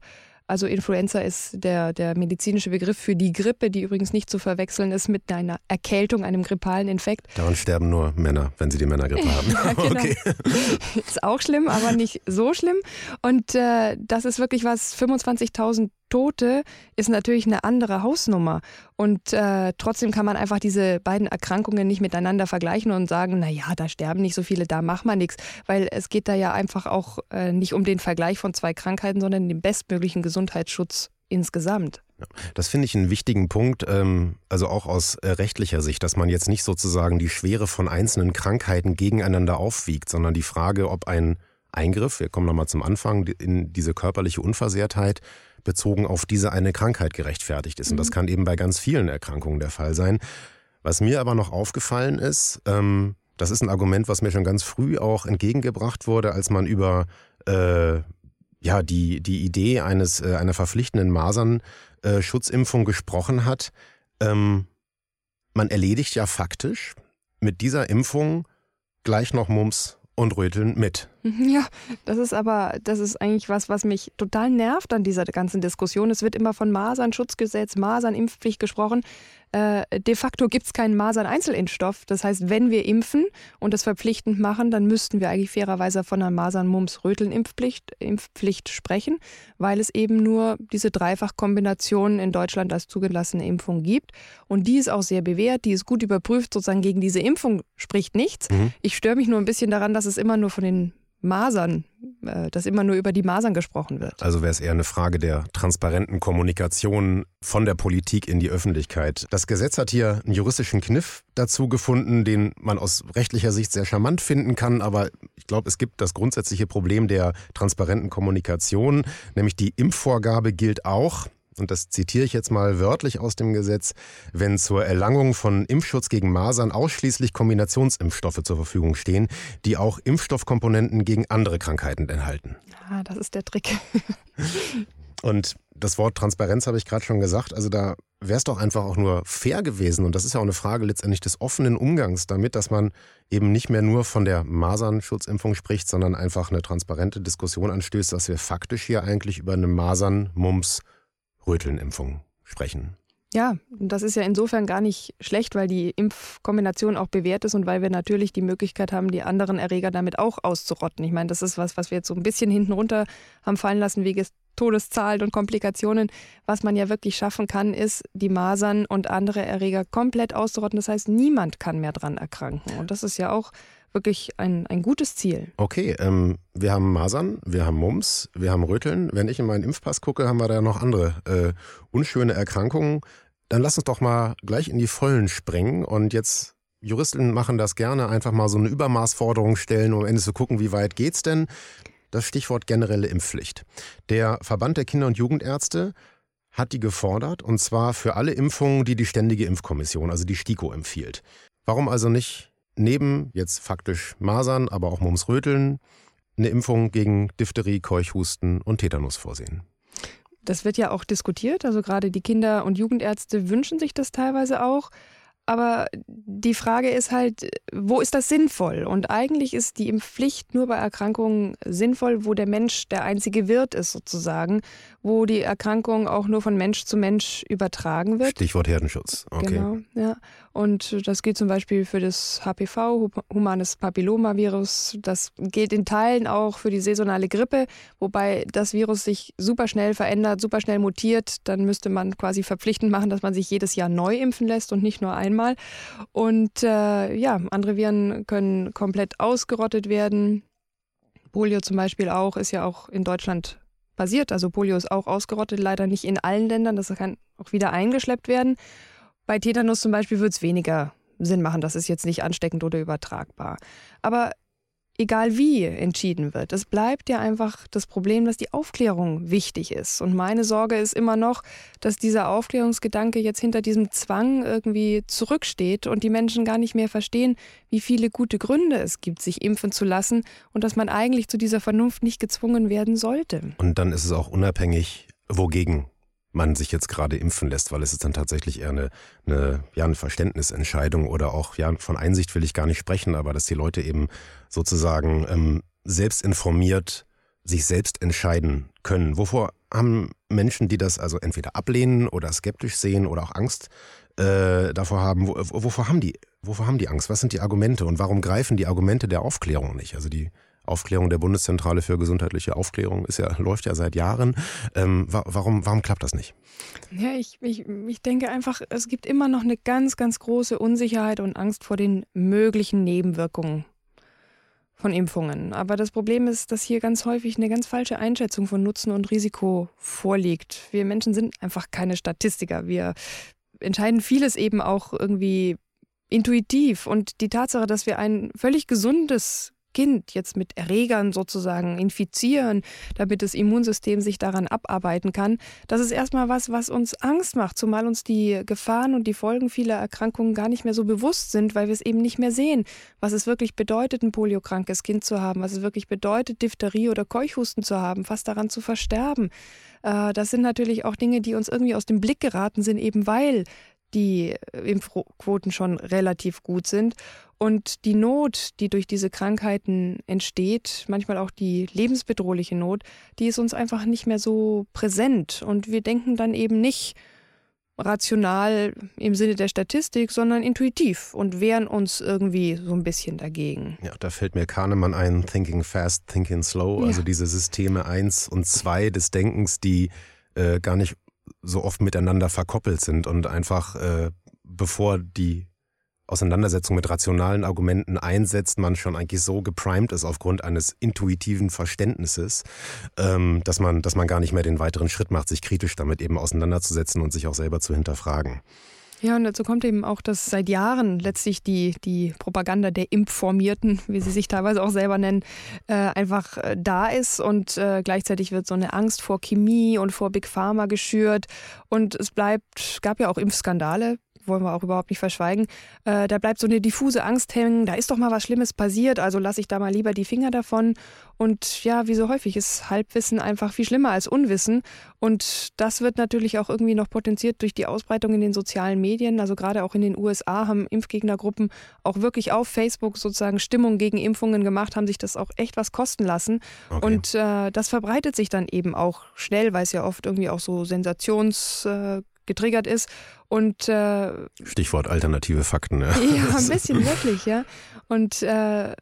Also Influenza ist der, der medizinische Begriff für die Grippe, die übrigens nicht zu verwechseln ist mit einer Erkältung, einem grippalen Infekt. Daran sterben nur Männer, wenn sie die Männergrippe haben. ja, genau. okay. Ist auch schlimm, aber nicht so schlimm. Und äh, das ist wirklich was, 25.000 Tote ist natürlich eine andere Hausnummer. Und äh, trotzdem kann man einfach diese beiden Erkrankungen nicht miteinander vergleichen und sagen, naja, da sterben nicht so viele, da macht man nichts. Weil es geht da ja einfach auch äh, nicht um den Vergleich von zwei Krankheiten, sondern den bestmöglichen Gesundheitsschutz insgesamt. Das finde ich einen wichtigen Punkt, ähm, also auch aus äh, rechtlicher Sicht, dass man jetzt nicht sozusagen die Schwere von einzelnen Krankheiten gegeneinander aufwiegt, sondern die Frage, ob ein Eingriff, wir kommen nochmal zum Anfang, in diese körperliche Unversehrtheit bezogen auf diese eine Krankheit gerechtfertigt ist. Und das mhm. kann eben bei ganz vielen Erkrankungen der Fall sein. Was mir aber noch aufgefallen ist, ähm, Das ist ein Argument, was mir schon ganz früh auch entgegengebracht wurde, als man über äh, ja, die, die Idee eines, äh, einer verpflichtenden Masernschutzimpfung gesprochen hat. Ähm, man erledigt ja faktisch mit dieser Impfung gleich noch Mumps und Röteln mit. Ja, das ist aber, das ist eigentlich was, was mich total nervt an dieser ganzen Diskussion. Es wird immer von Masernschutzgesetz, Masernimpfpflicht gesprochen. Äh, de facto gibt es keinen Masern-Einzelimpfstoff. Das heißt, wenn wir impfen und das verpflichtend machen, dann müssten wir eigentlich fairerweise von einer Masern-Mumps-Röteln-Impfpflicht Impfpflicht sprechen, weil es eben nur diese Dreifachkombination in Deutschland als zugelassene Impfung gibt. Und die ist auch sehr bewährt, die ist gut überprüft, sozusagen gegen diese Impfung spricht nichts. Mhm. Ich störe mich nur ein bisschen daran, dass es immer nur von den Masern, äh, dass immer nur über die Masern gesprochen wird. Also wäre es eher eine Frage der transparenten Kommunikation von der Politik in die Öffentlichkeit. Das Gesetz hat hier einen juristischen Kniff dazu gefunden, den man aus rechtlicher Sicht sehr charmant finden kann, aber ich glaube, es gibt das grundsätzliche Problem der transparenten Kommunikation, nämlich die Impfvorgabe gilt auch und das zitiere ich jetzt mal wörtlich aus dem Gesetz, wenn zur Erlangung von Impfschutz gegen Masern ausschließlich Kombinationsimpfstoffe zur Verfügung stehen, die auch Impfstoffkomponenten gegen andere Krankheiten enthalten. Ah, das ist der Trick. Und das Wort Transparenz habe ich gerade schon gesagt. Also da wäre es doch einfach auch nur fair gewesen. Und das ist ja auch eine Frage letztendlich des offenen Umgangs damit, dass man eben nicht mehr nur von der Masernschutzimpfung spricht, sondern einfach eine transparente Diskussion anstößt, dass wir faktisch hier eigentlich über eine Masern-Mumps- Rötelnimpfung sprechen. Ja, das ist ja insofern gar nicht schlecht, weil die Impfkombination auch bewährt ist und weil wir natürlich die Möglichkeit haben, die anderen Erreger damit auch auszurotten. Ich meine, das ist was, was wir jetzt so ein bisschen hinten runter haben fallen lassen, wegen Todeszahlen und Komplikationen. Was man ja wirklich schaffen kann, ist, die Masern und andere Erreger komplett auszurotten. Das heißt, niemand kann mehr dran erkranken. Und das ist ja auch wirklich ein, ein gutes Ziel. Okay, ähm, wir haben Masern, wir haben Mumps, wir haben Röteln. Wenn ich in meinen Impfpass gucke, haben wir da noch andere äh, unschöne Erkrankungen. Dann lass uns doch mal gleich in die Vollen sprengen und jetzt Juristen machen das gerne, einfach mal so eine Übermaßforderung stellen, um am Ende zu gucken, wie weit geht's denn. Das Stichwort generelle Impfpflicht. Der Verband der Kinder- und Jugendärzte hat die gefordert, und zwar für alle Impfungen, die die Ständige Impfkommission, also die STIKO, empfiehlt. Warum also nicht neben jetzt faktisch Masern, aber auch Mumps-Röteln eine Impfung gegen Diphtherie, Keuchhusten und Tetanus vorsehen. Das wird ja auch diskutiert. Also gerade die Kinder- und Jugendärzte wünschen sich das teilweise auch. Aber die Frage ist halt, wo ist das sinnvoll? Und eigentlich ist die Impfpflicht nur bei Erkrankungen sinnvoll, wo der Mensch der einzige Wirt ist sozusagen, wo die Erkrankung auch nur von Mensch zu Mensch übertragen wird. Stichwort Herdenschutz. Okay. Genau, ja. Und das gilt zum Beispiel für das HPV, humanes Papillomavirus. Das gilt in Teilen auch für die saisonale Grippe, wobei das Virus sich super schnell verändert, super schnell mutiert. Dann müsste man quasi verpflichtend machen, dass man sich jedes Jahr neu impfen lässt und nicht nur einmal. Und äh, ja, andere Viren können komplett ausgerottet werden. Polio zum Beispiel auch, ist ja auch in Deutschland passiert. Also Polio ist auch ausgerottet, leider nicht in allen Ländern. Das kann auch wieder eingeschleppt werden. Bei Tetanus zum Beispiel wird es weniger Sinn machen. Das ist jetzt nicht ansteckend oder übertragbar. Aber egal wie entschieden wird. Es bleibt ja einfach das Problem, dass die Aufklärung wichtig ist. Und meine Sorge ist immer noch, dass dieser Aufklärungsgedanke jetzt hinter diesem Zwang irgendwie zurücksteht und die Menschen gar nicht mehr verstehen, wie viele gute Gründe es gibt, sich impfen zu lassen und dass man eigentlich zu dieser Vernunft nicht gezwungen werden sollte. Und dann ist es auch unabhängig, wogegen man sich jetzt gerade impfen lässt, weil es ist dann tatsächlich eher eine, eine, ja, eine Verständnisentscheidung oder auch, ja, von Einsicht will ich gar nicht sprechen, aber dass die Leute eben sozusagen ähm, selbst informiert sich selbst entscheiden können. Wovor haben Menschen, die das also entweder ablehnen oder skeptisch sehen oder auch Angst äh, davor haben, wo, wovor haben die, wovor haben die Angst? Was sind die Argumente und warum greifen die Argumente der Aufklärung nicht? Also die Aufklärung der Bundeszentrale für gesundheitliche Aufklärung ist ja, läuft ja seit Jahren. Ähm, warum, warum klappt das nicht? Ja, ich, ich, ich denke einfach, es gibt immer noch eine ganz, ganz große Unsicherheit und Angst vor den möglichen Nebenwirkungen von Impfungen. Aber das Problem ist, dass hier ganz häufig eine ganz falsche Einschätzung von Nutzen und Risiko vorliegt. Wir Menschen sind einfach keine Statistiker. Wir entscheiden vieles eben auch irgendwie intuitiv. Und die Tatsache, dass wir ein völlig gesundes Kind jetzt mit Erregern sozusagen infizieren, damit das Immunsystem sich daran abarbeiten kann, das ist erstmal was, was uns Angst macht, zumal uns die Gefahren und die Folgen vieler Erkrankungen gar nicht mehr so bewusst sind, weil wir es eben nicht mehr sehen, was es wirklich bedeutet, ein poliokrankes Kind zu haben, was es wirklich bedeutet, Diphtherie oder Keuchhusten zu haben, fast daran zu versterben. Äh, das sind natürlich auch Dinge, die uns irgendwie aus dem Blick geraten sind, eben weil die Impfquoten schon relativ gut sind. Und die Not, die durch diese Krankheiten entsteht, manchmal auch die lebensbedrohliche Not, die ist uns einfach nicht mehr so präsent. Und wir denken dann eben nicht rational im Sinne der Statistik, sondern intuitiv und wehren uns irgendwie so ein bisschen dagegen. Ja, da fällt mir Kahnemann ein, Thinking Fast, Thinking Slow, ja. also diese Systeme 1 und 2 des Denkens, die äh, gar nicht so oft miteinander verkoppelt sind und einfach äh, bevor die Auseinandersetzung mit rationalen Argumenten einsetzt, man schon eigentlich so geprimed ist aufgrund eines intuitiven Verständnisses, ähm, dass man, dass man gar nicht mehr den weiteren Schritt macht, sich kritisch damit eben auseinanderzusetzen und sich auch selber zu hinterfragen. Ja, und dazu kommt eben auch, dass seit Jahren letztlich die, die Propaganda der Impfformierten, wie sie sich teilweise auch selber nennen, äh, einfach äh, da ist. Und äh, gleichzeitig wird so eine Angst vor Chemie und vor Big Pharma geschürt. Und es bleibt, gab ja auch Impfskandale, wollen wir auch überhaupt nicht verschweigen. Äh, da bleibt so eine diffuse Angst hängen, da ist doch mal was Schlimmes passiert, also lasse ich da mal lieber die Finger davon. Und ja, wie so häufig ist Halbwissen einfach viel schlimmer als Unwissen. Und das wird natürlich auch irgendwie noch potenziert durch die Ausbreitung in den sozialen Medien. Also gerade auch in den USA haben Impfgegnergruppen auch wirklich auf Facebook sozusagen Stimmung gegen Impfungen gemacht, haben sich das auch echt was kosten lassen. Okay. Und äh, das verbreitet sich dann eben auch schnell, weil es ja oft irgendwie auch so Sensations... Äh, getriggert ist. Und äh, Stichwort alternative Fakten, ja. Ja, ein bisschen wirklich, ja. Und äh,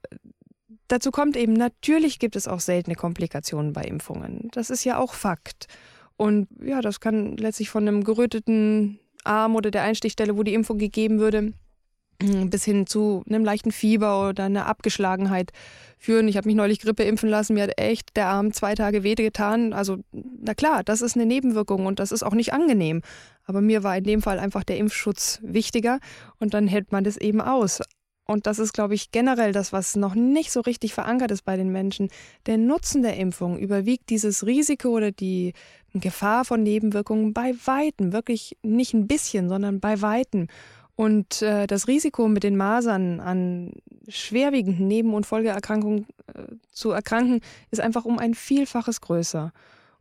dazu kommt eben, natürlich gibt es auch seltene Komplikationen bei Impfungen. Das ist ja auch Fakt. Und ja, das kann letztlich von einem geröteten Arm oder der Einstichstelle, wo die Impfung gegeben würde, bis hin zu einem leichten Fieber oder einer Abgeschlagenheit führen. Ich habe mich neulich Grippe impfen lassen, mir hat echt der Arm zwei Tage weh getan. Also na klar, das ist eine Nebenwirkung und das ist auch nicht angenehm. Aber mir war in dem Fall einfach der Impfschutz wichtiger und dann hält man das eben aus. Und das ist, glaube ich, generell das, was noch nicht so richtig verankert ist bei den Menschen. Der Nutzen der Impfung überwiegt dieses Risiko oder die Gefahr von Nebenwirkungen bei Weitem, wirklich nicht ein bisschen, sondern bei Weitem. Und äh, das Risiko, mit den Masern an schwerwiegenden Neben- und Folgeerkrankungen äh, zu erkranken, ist einfach um ein Vielfaches größer.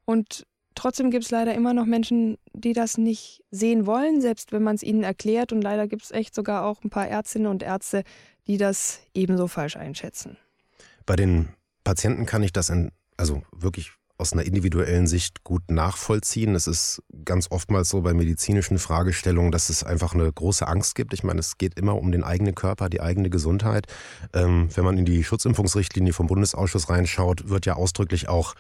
Und trotzdem gibt es leider immer noch Menschen, die das nicht sehen wollen, selbst wenn man es ihnen erklärt. Und leider gibt es echt sogar auch ein paar Ärztinnen und Ärzte, die das ebenso falsch einschätzen. Bei den Patienten kann ich das in, also wirklich aus einer individuellen Sicht gut nachvollziehen. Es ist ganz oftmals so bei medizinischen Fragestellungen, dass es einfach eine große Angst gibt. Ich meine, es geht immer um den eigenen Körper, die eigene Gesundheit. Ähm, wenn man in die Schutzimpfungsrichtlinie vom Bundesausschuss reinschaut, wird ja ausdrücklich auch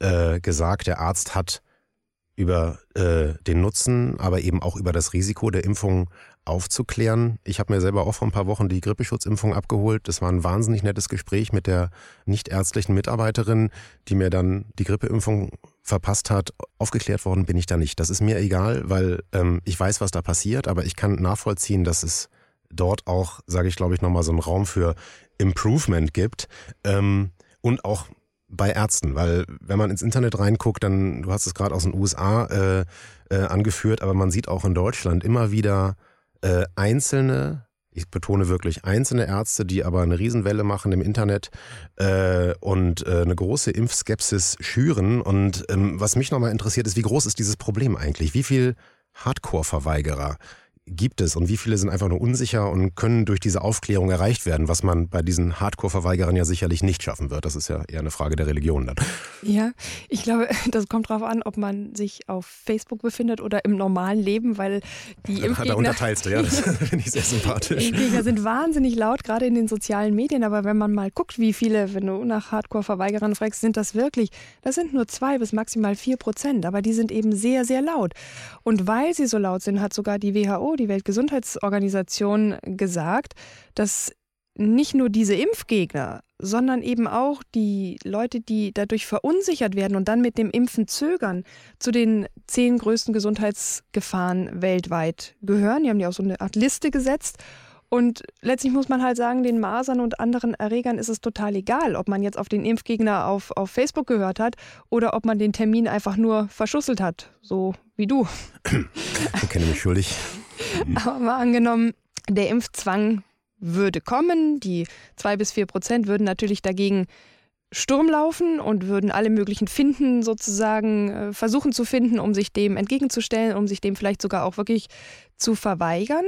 äh, gesagt, der Arzt hat über äh, den Nutzen, aber eben auch über das Risiko der Impfung aufzuklären. Ich habe mir selber auch vor ein paar Wochen die Grippeschutzimpfung abgeholt. Das war ein wahnsinnig nettes Gespräch mit der nichtärztlichen Mitarbeiterin, die mir dann die Grippeimpfung verpasst hat. Aufgeklärt worden bin ich da nicht. Das ist mir egal, weil ähm, ich weiß, was da passiert, aber ich kann nachvollziehen, dass es dort auch, sage ich glaube ich, nochmal so einen Raum für Improvement gibt. Ähm, und auch bei Ärzten, weil wenn man ins Internet reinguckt, dann, du hast es gerade aus den USA äh, äh, angeführt, aber man sieht auch in Deutschland immer wieder äh, einzelne, ich betone wirklich einzelne Ärzte, die aber eine Riesenwelle machen im Internet äh, und äh, eine große Impfskepsis schüren. Und ähm, was mich nochmal interessiert, ist, wie groß ist dieses Problem eigentlich? Wie viel Hardcore-Verweigerer gibt es und wie viele sind einfach nur unsicher und können durch diese Aufklärung erreicht werden, was man bei diesen Hardcore-Verweigerern ja sicherlich nicht schaffen wird. Das ist ja eher eine Frage der Religion dann. Ja, ich glaube, das kommt darauf an, ob man sich auf Facebook befindet oder im normalen Leben, weil die da, Impfgegner... Da unterteilst du, ja, das finde ich sehr sympathisch. Impfgegner sind wahnsinnig laut, gerade in den sozialen Medien, aber wenn man mal guckt, wie viele, wenn du nach Hardcore-Verweigerern fragst, sind das wirklich, das sind nur zwei bis maximal vier Prozent, aber die sind eben sehr, sehr laut. Und weil sie so laut sind, hat sogar die WHO die Weltgesundheitsorganisation, gesagt, dass nicht nur diese Impfgegner, sondern eben auch die Leute, die dadurch verunsichert werden und dann mit dem Impfen zögern, zu den zehn größten Gesundheitsgefahren weltweit gehören. Die haben ja auch so eine Art Liste gesetzt. Und letztlich muss man halt sagen, den Masern und anderen Erregern ist es total egal, ob man jetzt auf den Impfgegner auf, auf Facebook gehört hat oder ob man den Termin einfach nur verschusselt hat, so wie du. Ich kenne mich schuldig. Aber mal angenommen, der Impfzwang würde kommen, die zwei bis vier Prozent würden natürlich dagegen Sturm laufen und würden alle möglichen finden, sozusagen äh, versuchen zu finden, um sich dem entgegenzustellen, um sich dem vielleicht sogar auch wirklich zu verweigern.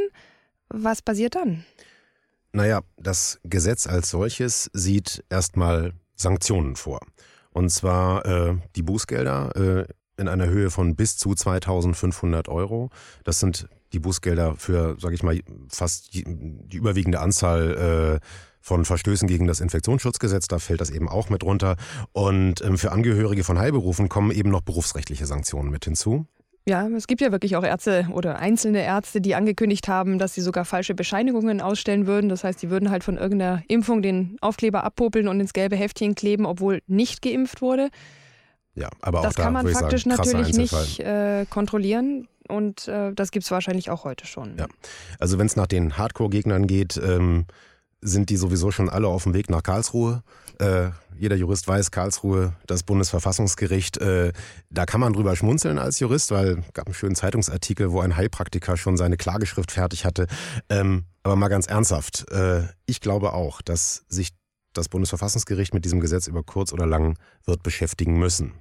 Was passiert dann? Naja, das Gesetz als solches sieht erstmal Sanktionen vor. Und zwar äh, die Bußgelder äh, in einer Höhe von bis zu 2500 Euro. Das sind die Bußgelder für, sage ich mal, fast die, überwiegende Anzahl äh, von Verstößen gegen das Infektionsschutzgesetz, da fällt das eben auch mit runter. Und ähm, für Angehörige von Heilberufen kommen eben noch berufsrechtliche Sanktionen mit hinzu. Ja, es gibt ja wirklich auch Ärzte oder einzelne Ärzte, die angekündigt haben, dass sie sogar falsche Bescheinigungen ausstellen würden. Das heißt, die würden halt von irgendeiner Impfung den Aufkleber abpopeln und ins gelbe Heftchen kleben, obwohl nicht geimpft wurde. Ja, aber auch das da, kann man faktisch sagen, natürlich nicht äh, kontrollieren. Und äh, das gibt es wahrscheinlich auch heute schon. Ja. Also wenn es nach den Hardcore-Gegnern geht, ähm, sind die sowieso schon alle auf dem Weg nach Karlsruhe. Äh, jeder Jurist weiß, Karlsruhe, das Bundesverfassungsgericht, äh, da kann man drüber schmunzeln als Jurist, weil es gab einen schönen Zeitungsartikel, wo ein Heilpraktiker schon seine Klageschrift fertig hatte. Ähm, aber mal ganz ernsthaft, äh, ich glaube auch, dass sich das Bundesverfassungsgericht mit diesem Gesetz über kurz oder lang wird beschäftigen müssen.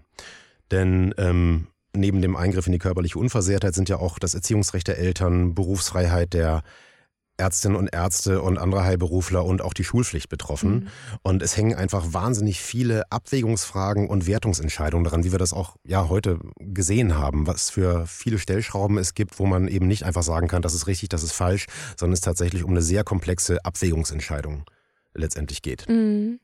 Denn ähm, neben dem Eingriff in die körperliche Unversehrtheit sind ja auch das Erziehungsrecht der Eltern, Berufsfreiheit der Ärztinnen und Ärzte und andere Heilberufler und auch die Schulpflicht betroffen. Mhm. Und es hängen einfach wahnsinnig viele Abwägungsfragen und Wertungsentscheidungen daran, wie wir das auch ja heute gesehen haben, was für viele Stellschrauben es gibt, wo man eben nicht einfach sagen kann, das ist richtig, das ist falsch, sondern es tatsächlich um eine sehr komplexe Abwägungsentscheidung letztendlich geht. Mhm.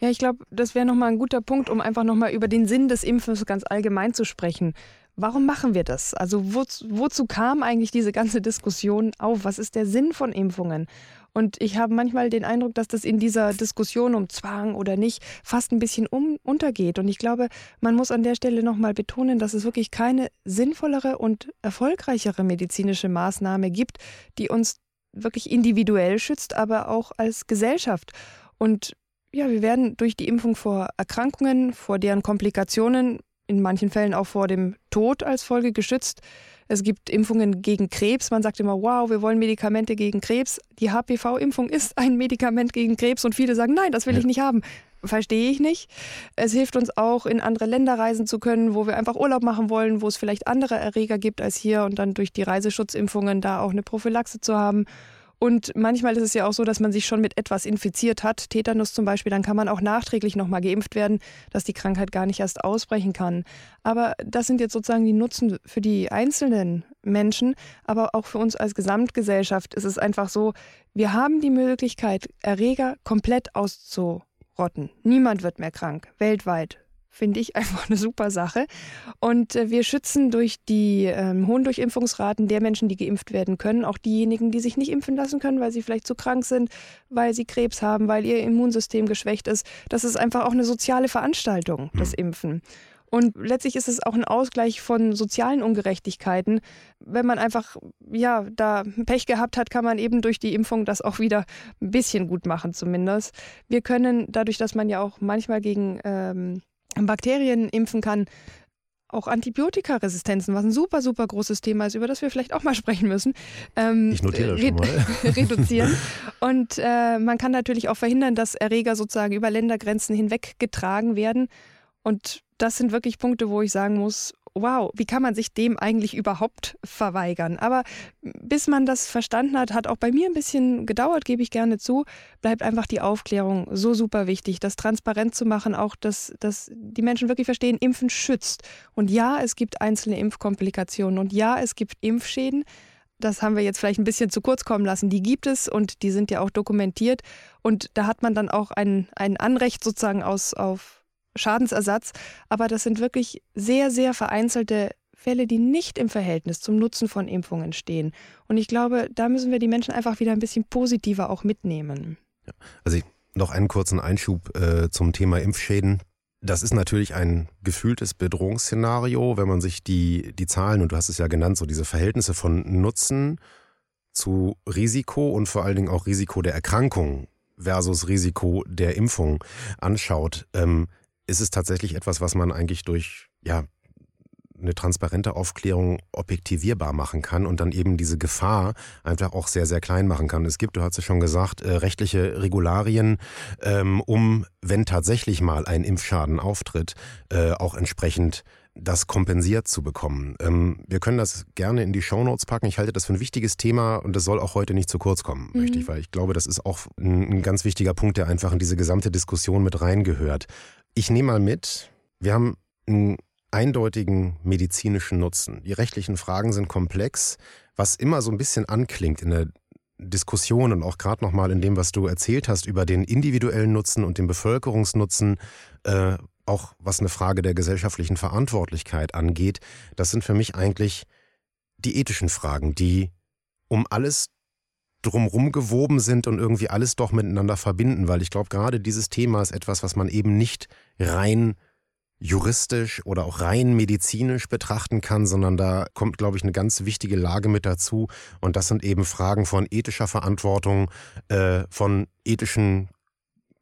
Ja, ich glaube, das wäre nochmal ein guter Punkt, um einfach nochmal über den Sinn des Impfens ganz allgemein zu sprechen. Warum machen wir das? Also wozu, wozu kam eigentlich diese ganze Diskussion auf? Was ist der Sinn von Impfungen? Und ich habe manchmal den Eindruck, dass das in dieser Diskussion um Zwang oder nicht fast ein bisschen um, untergeht. Und ich glaube, man muss an der Stelle nochmal betonen, dass es wirklich keine sinnvollere und erfolgreichere medizinische Maßnahme gibt, die uns wirklich individuell schützt, aber auch als Gesellschaft. Und ja, wir werden durch die Impfung vor Erkrankungen, vor deren Komplikationen in manchen Fällen auch vor dem Tod als Folge geschützt. Es gibt Impfungen gegen Krebs. Man sagt immer, wow, wir wollen Medikamente gegen Krebs. Die HPV-Impfung ist ein Medikament gegen Krebs und viele sagen, nein, das will ich nicht haben. Verstehe ich nicht. Es hilft uns auch, in andere Länder reisen zu können, wo wir einfach Urlaub machen wollen, wo es vielleicht andere Erreger gibt als hier und dann durch die Reiseschutzimpfungen da auch eine Prophylaxe zu haben. Und manchmal ist es ja auch so, dass man sich schon mit etwas infiziert hat, Tetanus zum Beispiel, dann kann man auch nachträglich nochmal geimpft werden, dass die Krankheit gar nicht erst ausbrechen kann. Aber das sind jetzt sozusagen die Nutzen für die einzelnen Menschen, aber auch für uns als Gesamtgesellschaft ist es einfach so, wir haben die Möglichkeit, Erreger komplett auszurotten. Niemand wird mehr krank, weltweit finde ich einfach eine super Sache. Und äh, wir schützen durch die ähm, hohen Durchimpfungsraten der Menschen, die geimpft werden können, auch diejenigen, die sich nicht impfen lassen können, weil sie vielleicht zu krank sind, weil sie Krebs haben, weil ihr Immunsystem geschwächt ist. Das ist einfach auch eine soziale Veranstaltung, das hm. Impfen. Und letztlich ist es auch ein Ausgleich von sozialen Ungerechtigkeiten. Wenn man einfach, ja, da Pech gehabt hat, kann man eben durch die Impfung das auch wieder ein bisschen gut machen, zumindest. Wir können dadurch, dass man ja auch manchmal gegen ähm, Bakterien impfen kann, auch Antibiotikaresistenzen, was ein super, super großes Thema ist, über das wir vielleicht auch mal sprechen müssen. Ähm, ich notiere schon mal. reduzieren. Und äh, man kann natürlich auch verhindern, dass Erreger sozusagen über Ländergrenzen hinweg getragen werden. Und das sind wirklich Punkte, wo ich sagen muss, wow, wie kann man sich dem eigentlich überhaupt verweigern? Aber bis man das verstanden hat, hat auch bei mir ein bisschen gedauert, gebe ich gerne zu, bleibt einfach die Aufklärung so super wichtig, das transparent zu machen, auch dass, dass die Menschen wirklich verstehen, Impfen schützt. Und ja, es gibt einzelne Impfkomplikationen und ja, es gibt Impfschäden. Das haben wir jetzt vielleicht ein bisschen zu kurz kommen lassen. Die gibt es und die sind ja auch dokumentiert. Und da hat man dann auch ein, ein Anrecht sozusagen aus, auf Schadensersatz. Aber das sind wirklich sehr, sehr vereinzelte Fälle, die nicht im Verhältnis zum Nutzen von Impfungen stehen. Und ich glaube, da müssen wir die Menschen einfach wieder ein bisschen positiver auch mitnehmen. Also ich, noch einen kurzen Einschub äh, zum Thema Impfschäden. Das ist natürlich ein gefühltes Bedrohungsszenario, wenn man sich die, die Zahlen, und du hast es ja genannt, so diese Verhältnisse von Nutzen zu Risiko und vor allen Dingen auch Risiko der Erkrankung versus Risiko der Impfung anschaut, ähm, ist es tatsächlich etwas, was man eigentlich durch ja, eine transparente Aufklärung objektivierbar machen kann und dann eben diese Gefahr einfach auch sehr, sehr klein machen kann. Es gibt, du hast es schon gesagt, äh, rechtliche Regularien, ähm, um, wenn tatsächlich mal ein Impfschaden auftritt, äh, auch entsprechend das kompensiert zu bekommen. Ähm, wir können das gerne in die Shownotes packen. Ich halte das für ein wichtiges Thema und das soll auch heute nicht zu kurz kommen, mhm. möchte ich, weil ich glaube, das ist auch ein, ein ganz wichtiger Punkt, der einfach in diese gesamte Diskussion mit reingehört. Ich nehme mal mit, wir haben einen eindeutigen medizinischen Nutzen. Die rechtlichen Fragen sind komplex, was immer so ein bisschen anklingt in der Diskussion und auch gerade nochmal in dem, was du erzählt hast über den individuellen Nutzen und den Bevölkerungsnutzen, äh, auch was eine Frage der gesellschaftlichen Verantwortlichkeit angeht, das sind für mich eigentlich die ethischen Fragen, die um alles drumrum gewoben sind und irgendwie alles doch miteinander verbinden, weil ich glaube, gerade dieses Thema ist etwas, was man eben nicht rein juristisch oder auch rein medizinisch betrachten kann, sondern da kommt, glaube ich, eine ganz wichtige Lage mit dazu. Und das sind eben Fragen von ethischer Verantwortung, äh, von ethischen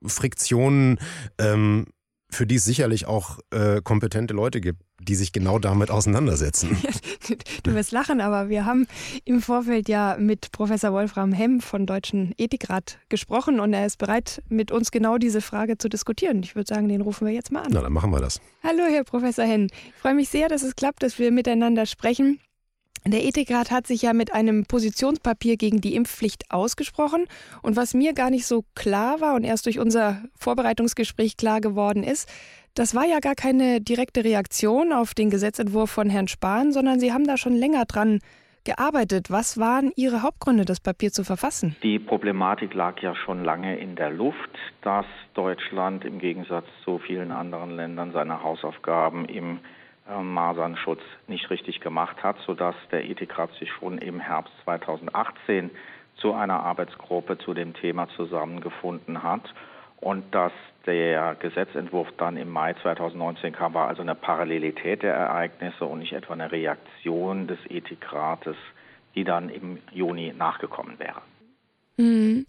Friktionen, ähm, für die es sicherlich auch äh, kompetente Leute gibt, die sich genau damit auseinandersetzen. du wirst lachen, aber wir haben im Vorfeld ja mit Professor Wolfram Hemm von Deutschen Ethikrat gesprochen und er ist bereit, mit uns genau diese Frage zu diskutieren. Ich würde sagen, den rufen wir jetzt mal an. Na, dann machen wir das. Hallo, Herr Professor Henn. Ich freue mich sehr, dass es klappt, dass wir miteinander sprechen. Der Ethikrat hat sich ja mit einem Positionspapier gegen die Impfpflicht ausgesprochen. Und was mir gar nicht so klar war und erst durch unser Vorbereitungsgespräch klar geworden ist, das war ja gar keine direkte Reaktion auf den Gesetzentwurf von Herrn Spahn, sondern Sie haben da schon länger dran gearbeitet. Was waren Ihre Hauptgründe, das Papier zu verfassen? Die Problematik lag ja schon lange in der Luft, dass Deutschland im Gegensatz zu vielen anderen Ländern seine Hausaufgaben im Masernschutz nicht richtig gemacht hat, sodass der Ethikrat sich schon im Herbst 2018 zu einer Arbeitsgruppe zu dem Thema zusammengefunden hat und dass der Gesetzentwurf dann im Mai 2019 kam, war also eine Parallelität der Ereignisse und nicht etwa eine Reaktion des Ethikrates, die dann im Juni nachgekommen wäre. Mhm.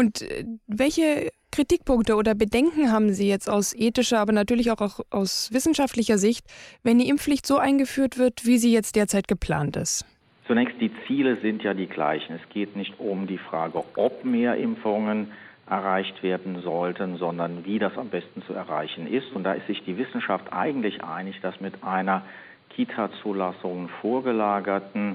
Und äh, welche Kritikpunkte oder Bedenken haben Sie jetzt aus ethischer, aber natürlich auch aus wissenschaftlicher Sicht, wenn die Impfpflicht so eingeführt wird, wie sie jetzt derzeit geplant ist? Zunächst, die Ziele sind ja die gleichen. Es geht nicht um die Frage, ob mehr Impfungen erreicht werden sollten, sondern wie das am besten zu erreichen ist. Und da ist sich die Wissenschaft eigentlich einig, dass mit einer Kita-Zulassung vorgelagerten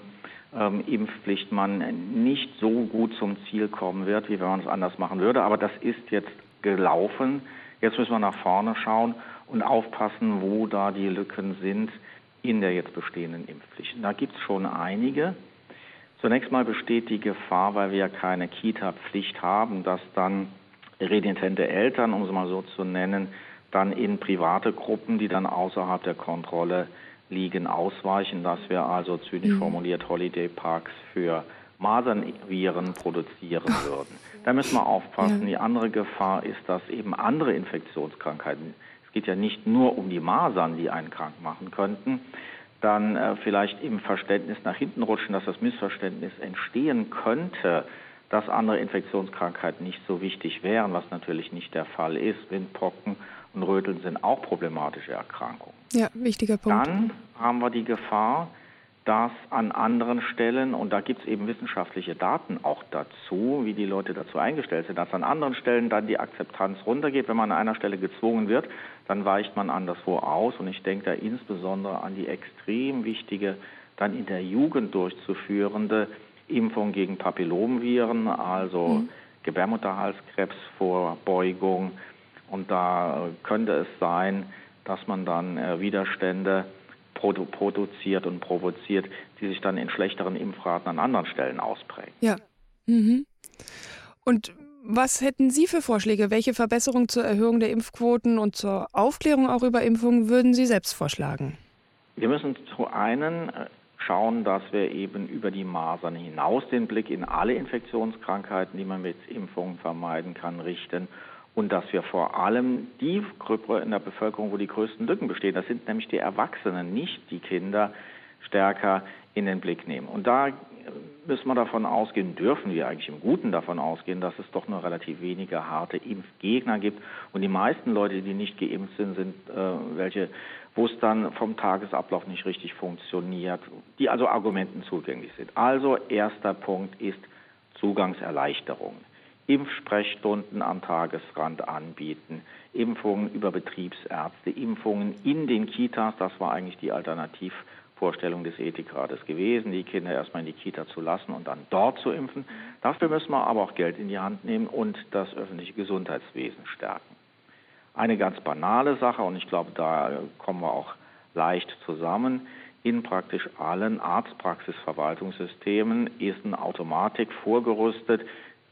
ähm, Impfpflicht man nicht so gut zum Ziel kommen wird, wie wenn man es anders machen würde. Aber das ist jetzt gelaufen. Jetzt müssen wir nach vorne schauen und aufpassen, wo da die Lücken sind in der jetzt bestehenden Impfpflicht. Da gibt es schon einige. Zunächst mal besteht die Gefahr, weil wir ja keine Kita-Pflicht haben, dass dann renitente Eltern, um es mal so zu nennen, dann in private Gruppen, die dann außerhalb der Kontrolle liegen, ausweichen, dass wir also zynisch mhm. formuliert Holiday Parks für Masernviren produzieren würden. Da müssen wir aufpassen. Ja. Die andere Gefahr ist, dass eben andere Infektionskrankheiten, es geht ja nicht nur um die Masern, die einen krank machen könnten, dann äh, vielleicht im Verständnis nach hinten rutschen, dass das Missverständnis entstehen könnte, dass andere Infektionskrankheiten nicht so wichtig wären, was natürlich nicht der Fall ist. Windpocken und Röteln sind auch problematische Erkrankungen. Ja, wichtiger Punkt. Dann haben wir die Gefahr, dass an anderen Stellen, und da gibt es eben wissenschaftliche Daten auch dazu, wie die Leute dazu eingestellt sind, dass an anderen Stellen dann die Akzeptanz runtergeht. Wenn man an einer Stelle gezwungen wird, dann weicht man anderswo aus. Und ich denke da insbesondere an die extrem wichtige, dann in der Jugend durchzuführende Impfung gegen Papillomviren, also mhm. Gebärmutterhalskrebsvorbeugung. Und da könnte es sein, dass man dann äh, Widerstände produ produziert und provoziert, die sich dann in schlechteren Impfraten an anderen Stellen ausprägen. Ja. Mhm. Und was hätten Sie für Vorschläge? Welche Verbesserungen zur Erhöhung der Impfquoten und zur Aufklärung auch über Impfungen würden Sie selbst vorschlagen? Wir müssen zu einen äh, schauen, dass wir eben über die Masern hinaus den Blick in alle Infektionskrankheiten, die man mit Impfungen vermeiden kann, richten und dass wir vor allem die Gruppe in der Bevölkerung, wo die größten Lücken bestehen, das sind nämlich die Erwachsenen, nicht die Kinder, stärker in den Blick nehmen. Und da müssen wir davon ausgehen, dürfen wir eigentlich im Guten davon ausgehen, dass es doch nur relativ wenige harte Impfgegner gibt. Und die meisten Leute, die nicht geimpft sind, sind äh, welche, wo es dann vom Tagesablauf nicht richtig funktioniert, die also Argumenten zugänglich sind. Also erster Punkt ist Zugangserleichterung. Impfsprechstunden am Tagesrand anbieten, Impfungen über Betriebsärzte, Impfungen in den Kitas, das war eigentlich die Alternativ- Vorstellung des Ethikrates gewesen, die Kinder erstmal in die Kita zu lassen und dann dort zu impfen. Dafür müssen wir aber auch Geld in die Hand nehmen und das öffentliche Gesundheitswesen stärken. Eine ganz banale Sache, und ich glaube, da kommen wir auch leicht zusammen. In praktisch allen Arztpraxisverwaltungssystemen ist eine Automatik vorgerüstet,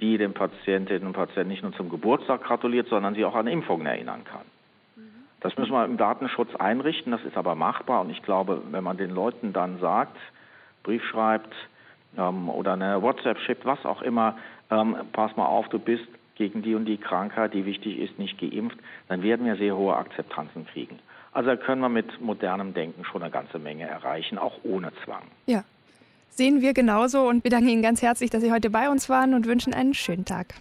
die den Patientinnen und Patienten nicht nur zum Geburtstag gratuliert, sondern sie auch an Impfungen erinnern kann. Das müssen wir im Datenschutz einrichten, das ist aber machbar und ich glaube, wenn man den Leuten dann sagt, Brief schreibt ähm, oder eine WhatsApp schickt, was auch immer, ähm, pass mal auf, du bist gegen die und die Krankheit, die wichtig ist, nicht geimpft, dann werden wir sehr hohe Akzeptanzen kriegen. Also können wir mit modernem Denken schon eine ganze Menge erreichen, auch ohne Zwang. Ja, sehen wir genauso und wir danken Ihnen ganz herzlich, dass Sie heute bei uns waren und wünschen einen schönen Tag.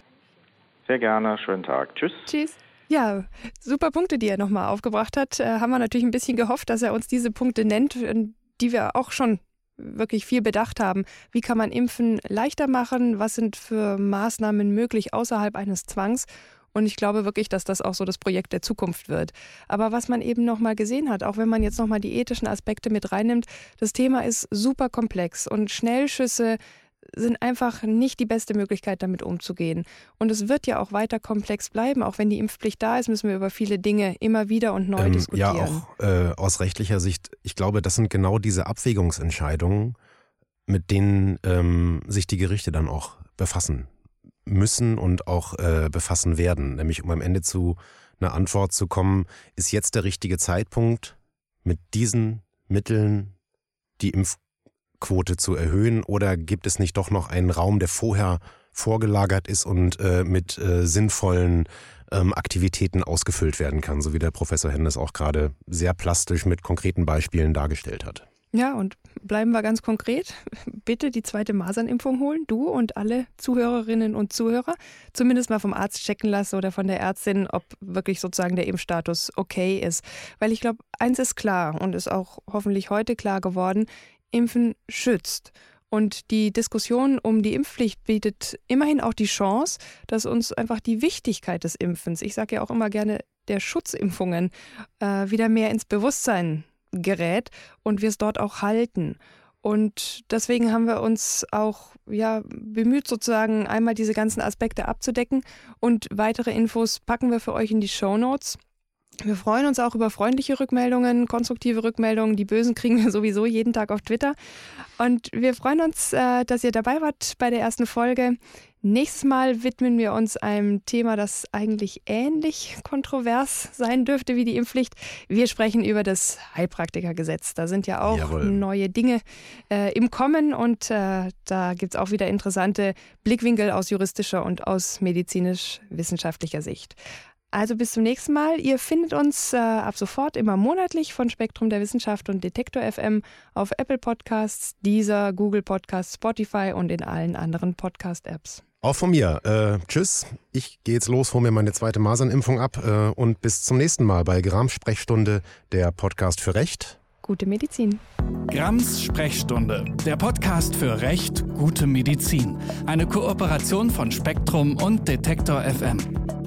Sehr gerne, schönen Tag. Tschüss. Tschüss. Ja, super Punkte, die er nochmal aufgebracht hat. Äh, haben wir natürlich ein bisschen gehofft, dass er uns diese Punkte nennt, die wir auch schon wirklich viel bedacht haben. Wie kann man Impfen leichter machen? Was sind für Maßnahmen möglich außerhalb eines Zwangs? Und ich glaube wirklich, dass das auch so das Projekt der Zukunft wird. Aber was man eben nochmal gesehen hat, auch wenn man jetzt nochmal die ethischen Aspekte mit reinnimmt, das Thema ist super komplex und Schnellschüsse sind einfach nicht die beste Möglichkeit, damit umzugehen. Und es wird ja auch weiter komplex bleiben. Auch wenn die Impfpflicht da ist, müssen wir über viele Dinge immer wieder und neu ähm, diskutieren. Ja, auch äh, aus rechtlicher Sicht. Ich glaube, das sind genau diese Abwägungsentscheidungen, mit denen ähm, sich die Gerichte dann auch befassen müssen und auch äh, befassen werden. Nämlich um am Ende zu einer Antwort zu kommen, ist jetzt der richtige Zeitpunkt, mit diesen Mitteln die Impf Quote zu erhöhen oder gibt es nicht doch noch einen Raum, der vorher vorgelagert ist und äh, mit äh, sinnvollen ähm, Aktivitäten ausgefüllt werden kann, so wie der Professor Hennes auch gerade sehr plastisch mit konkreten Beispielen dargestellt hat. Ja, und bleiben wir ganz konkret. Bitte die zweite Masernimpfung holen, du und alle Zuhörerinnen und Zuhörer. Zumindest mal vom Arzt checken lassen oder von der Ärztin, ob wirklich sozusagen der Impfstatus okay ist. Weil ich glaube, eins ist klar und ist auch hoffentlich heute klar geworden, Impfen schützt. Und die Diskussion um die Impfpflicht bietet immerhin auch die Chance, dass uns einfach die Wichtigkeit des Impfens, ich sage ja auch immer gerne der Schutzimpfungen, äh, wieder mehr ins Bewusstsein gerät und wir es dort auch halten. Und deswegen haben wir uns auch ja, bemüht, sozusagen einmal diese ganzen Aspekte abzudecken. Und weitere Infos packen wir für euch in die Show Notes. Wir freuen uns auch über freundliche Rückmeldungen, konstruktive Rückmeldungen. Die bösen kriegen wir sowieso jeden Tag auf Twitter. Und wir freuen uns, äh, dass ihr dabei wart bei der ersten Folge. Nächstes Mal widmen wir uns einem Thema, das eigentlich ähnlich kontrovers sein dürfte wie die Impfpflicht. Wir sprechen über das Heilpraktikergesetz. Da sind ja auch Jawohl. neue Dinge äh, im Kommen und äh, da gibt es auch wieder interessante Blickwinkel aus juristischer und aus medizinisch-wissenschaftlicher Sicht. Also bis zum nächsten Mal. Ihr findet uns äh, ab sofort immer monatlich von Spektrum der Wissenschaft und Detektor FM auf Apple Podcasts, Deezer, Google Podcasts, Spotify und in allen anderen Podcast-Apps. Auch von mir. Äh, tschüss. Ich gehe jetzt los, hole mir meine zweite Masernimpfung ab äh, und bis zum nächsten Mal bei Grams Sprechstunde, der Podcast für Recht. Gute Medizin. Grams Sprechstunde, der Podcast für Recht, gute Medizin. Eine Kooperation von Spektrum und Detektor FM.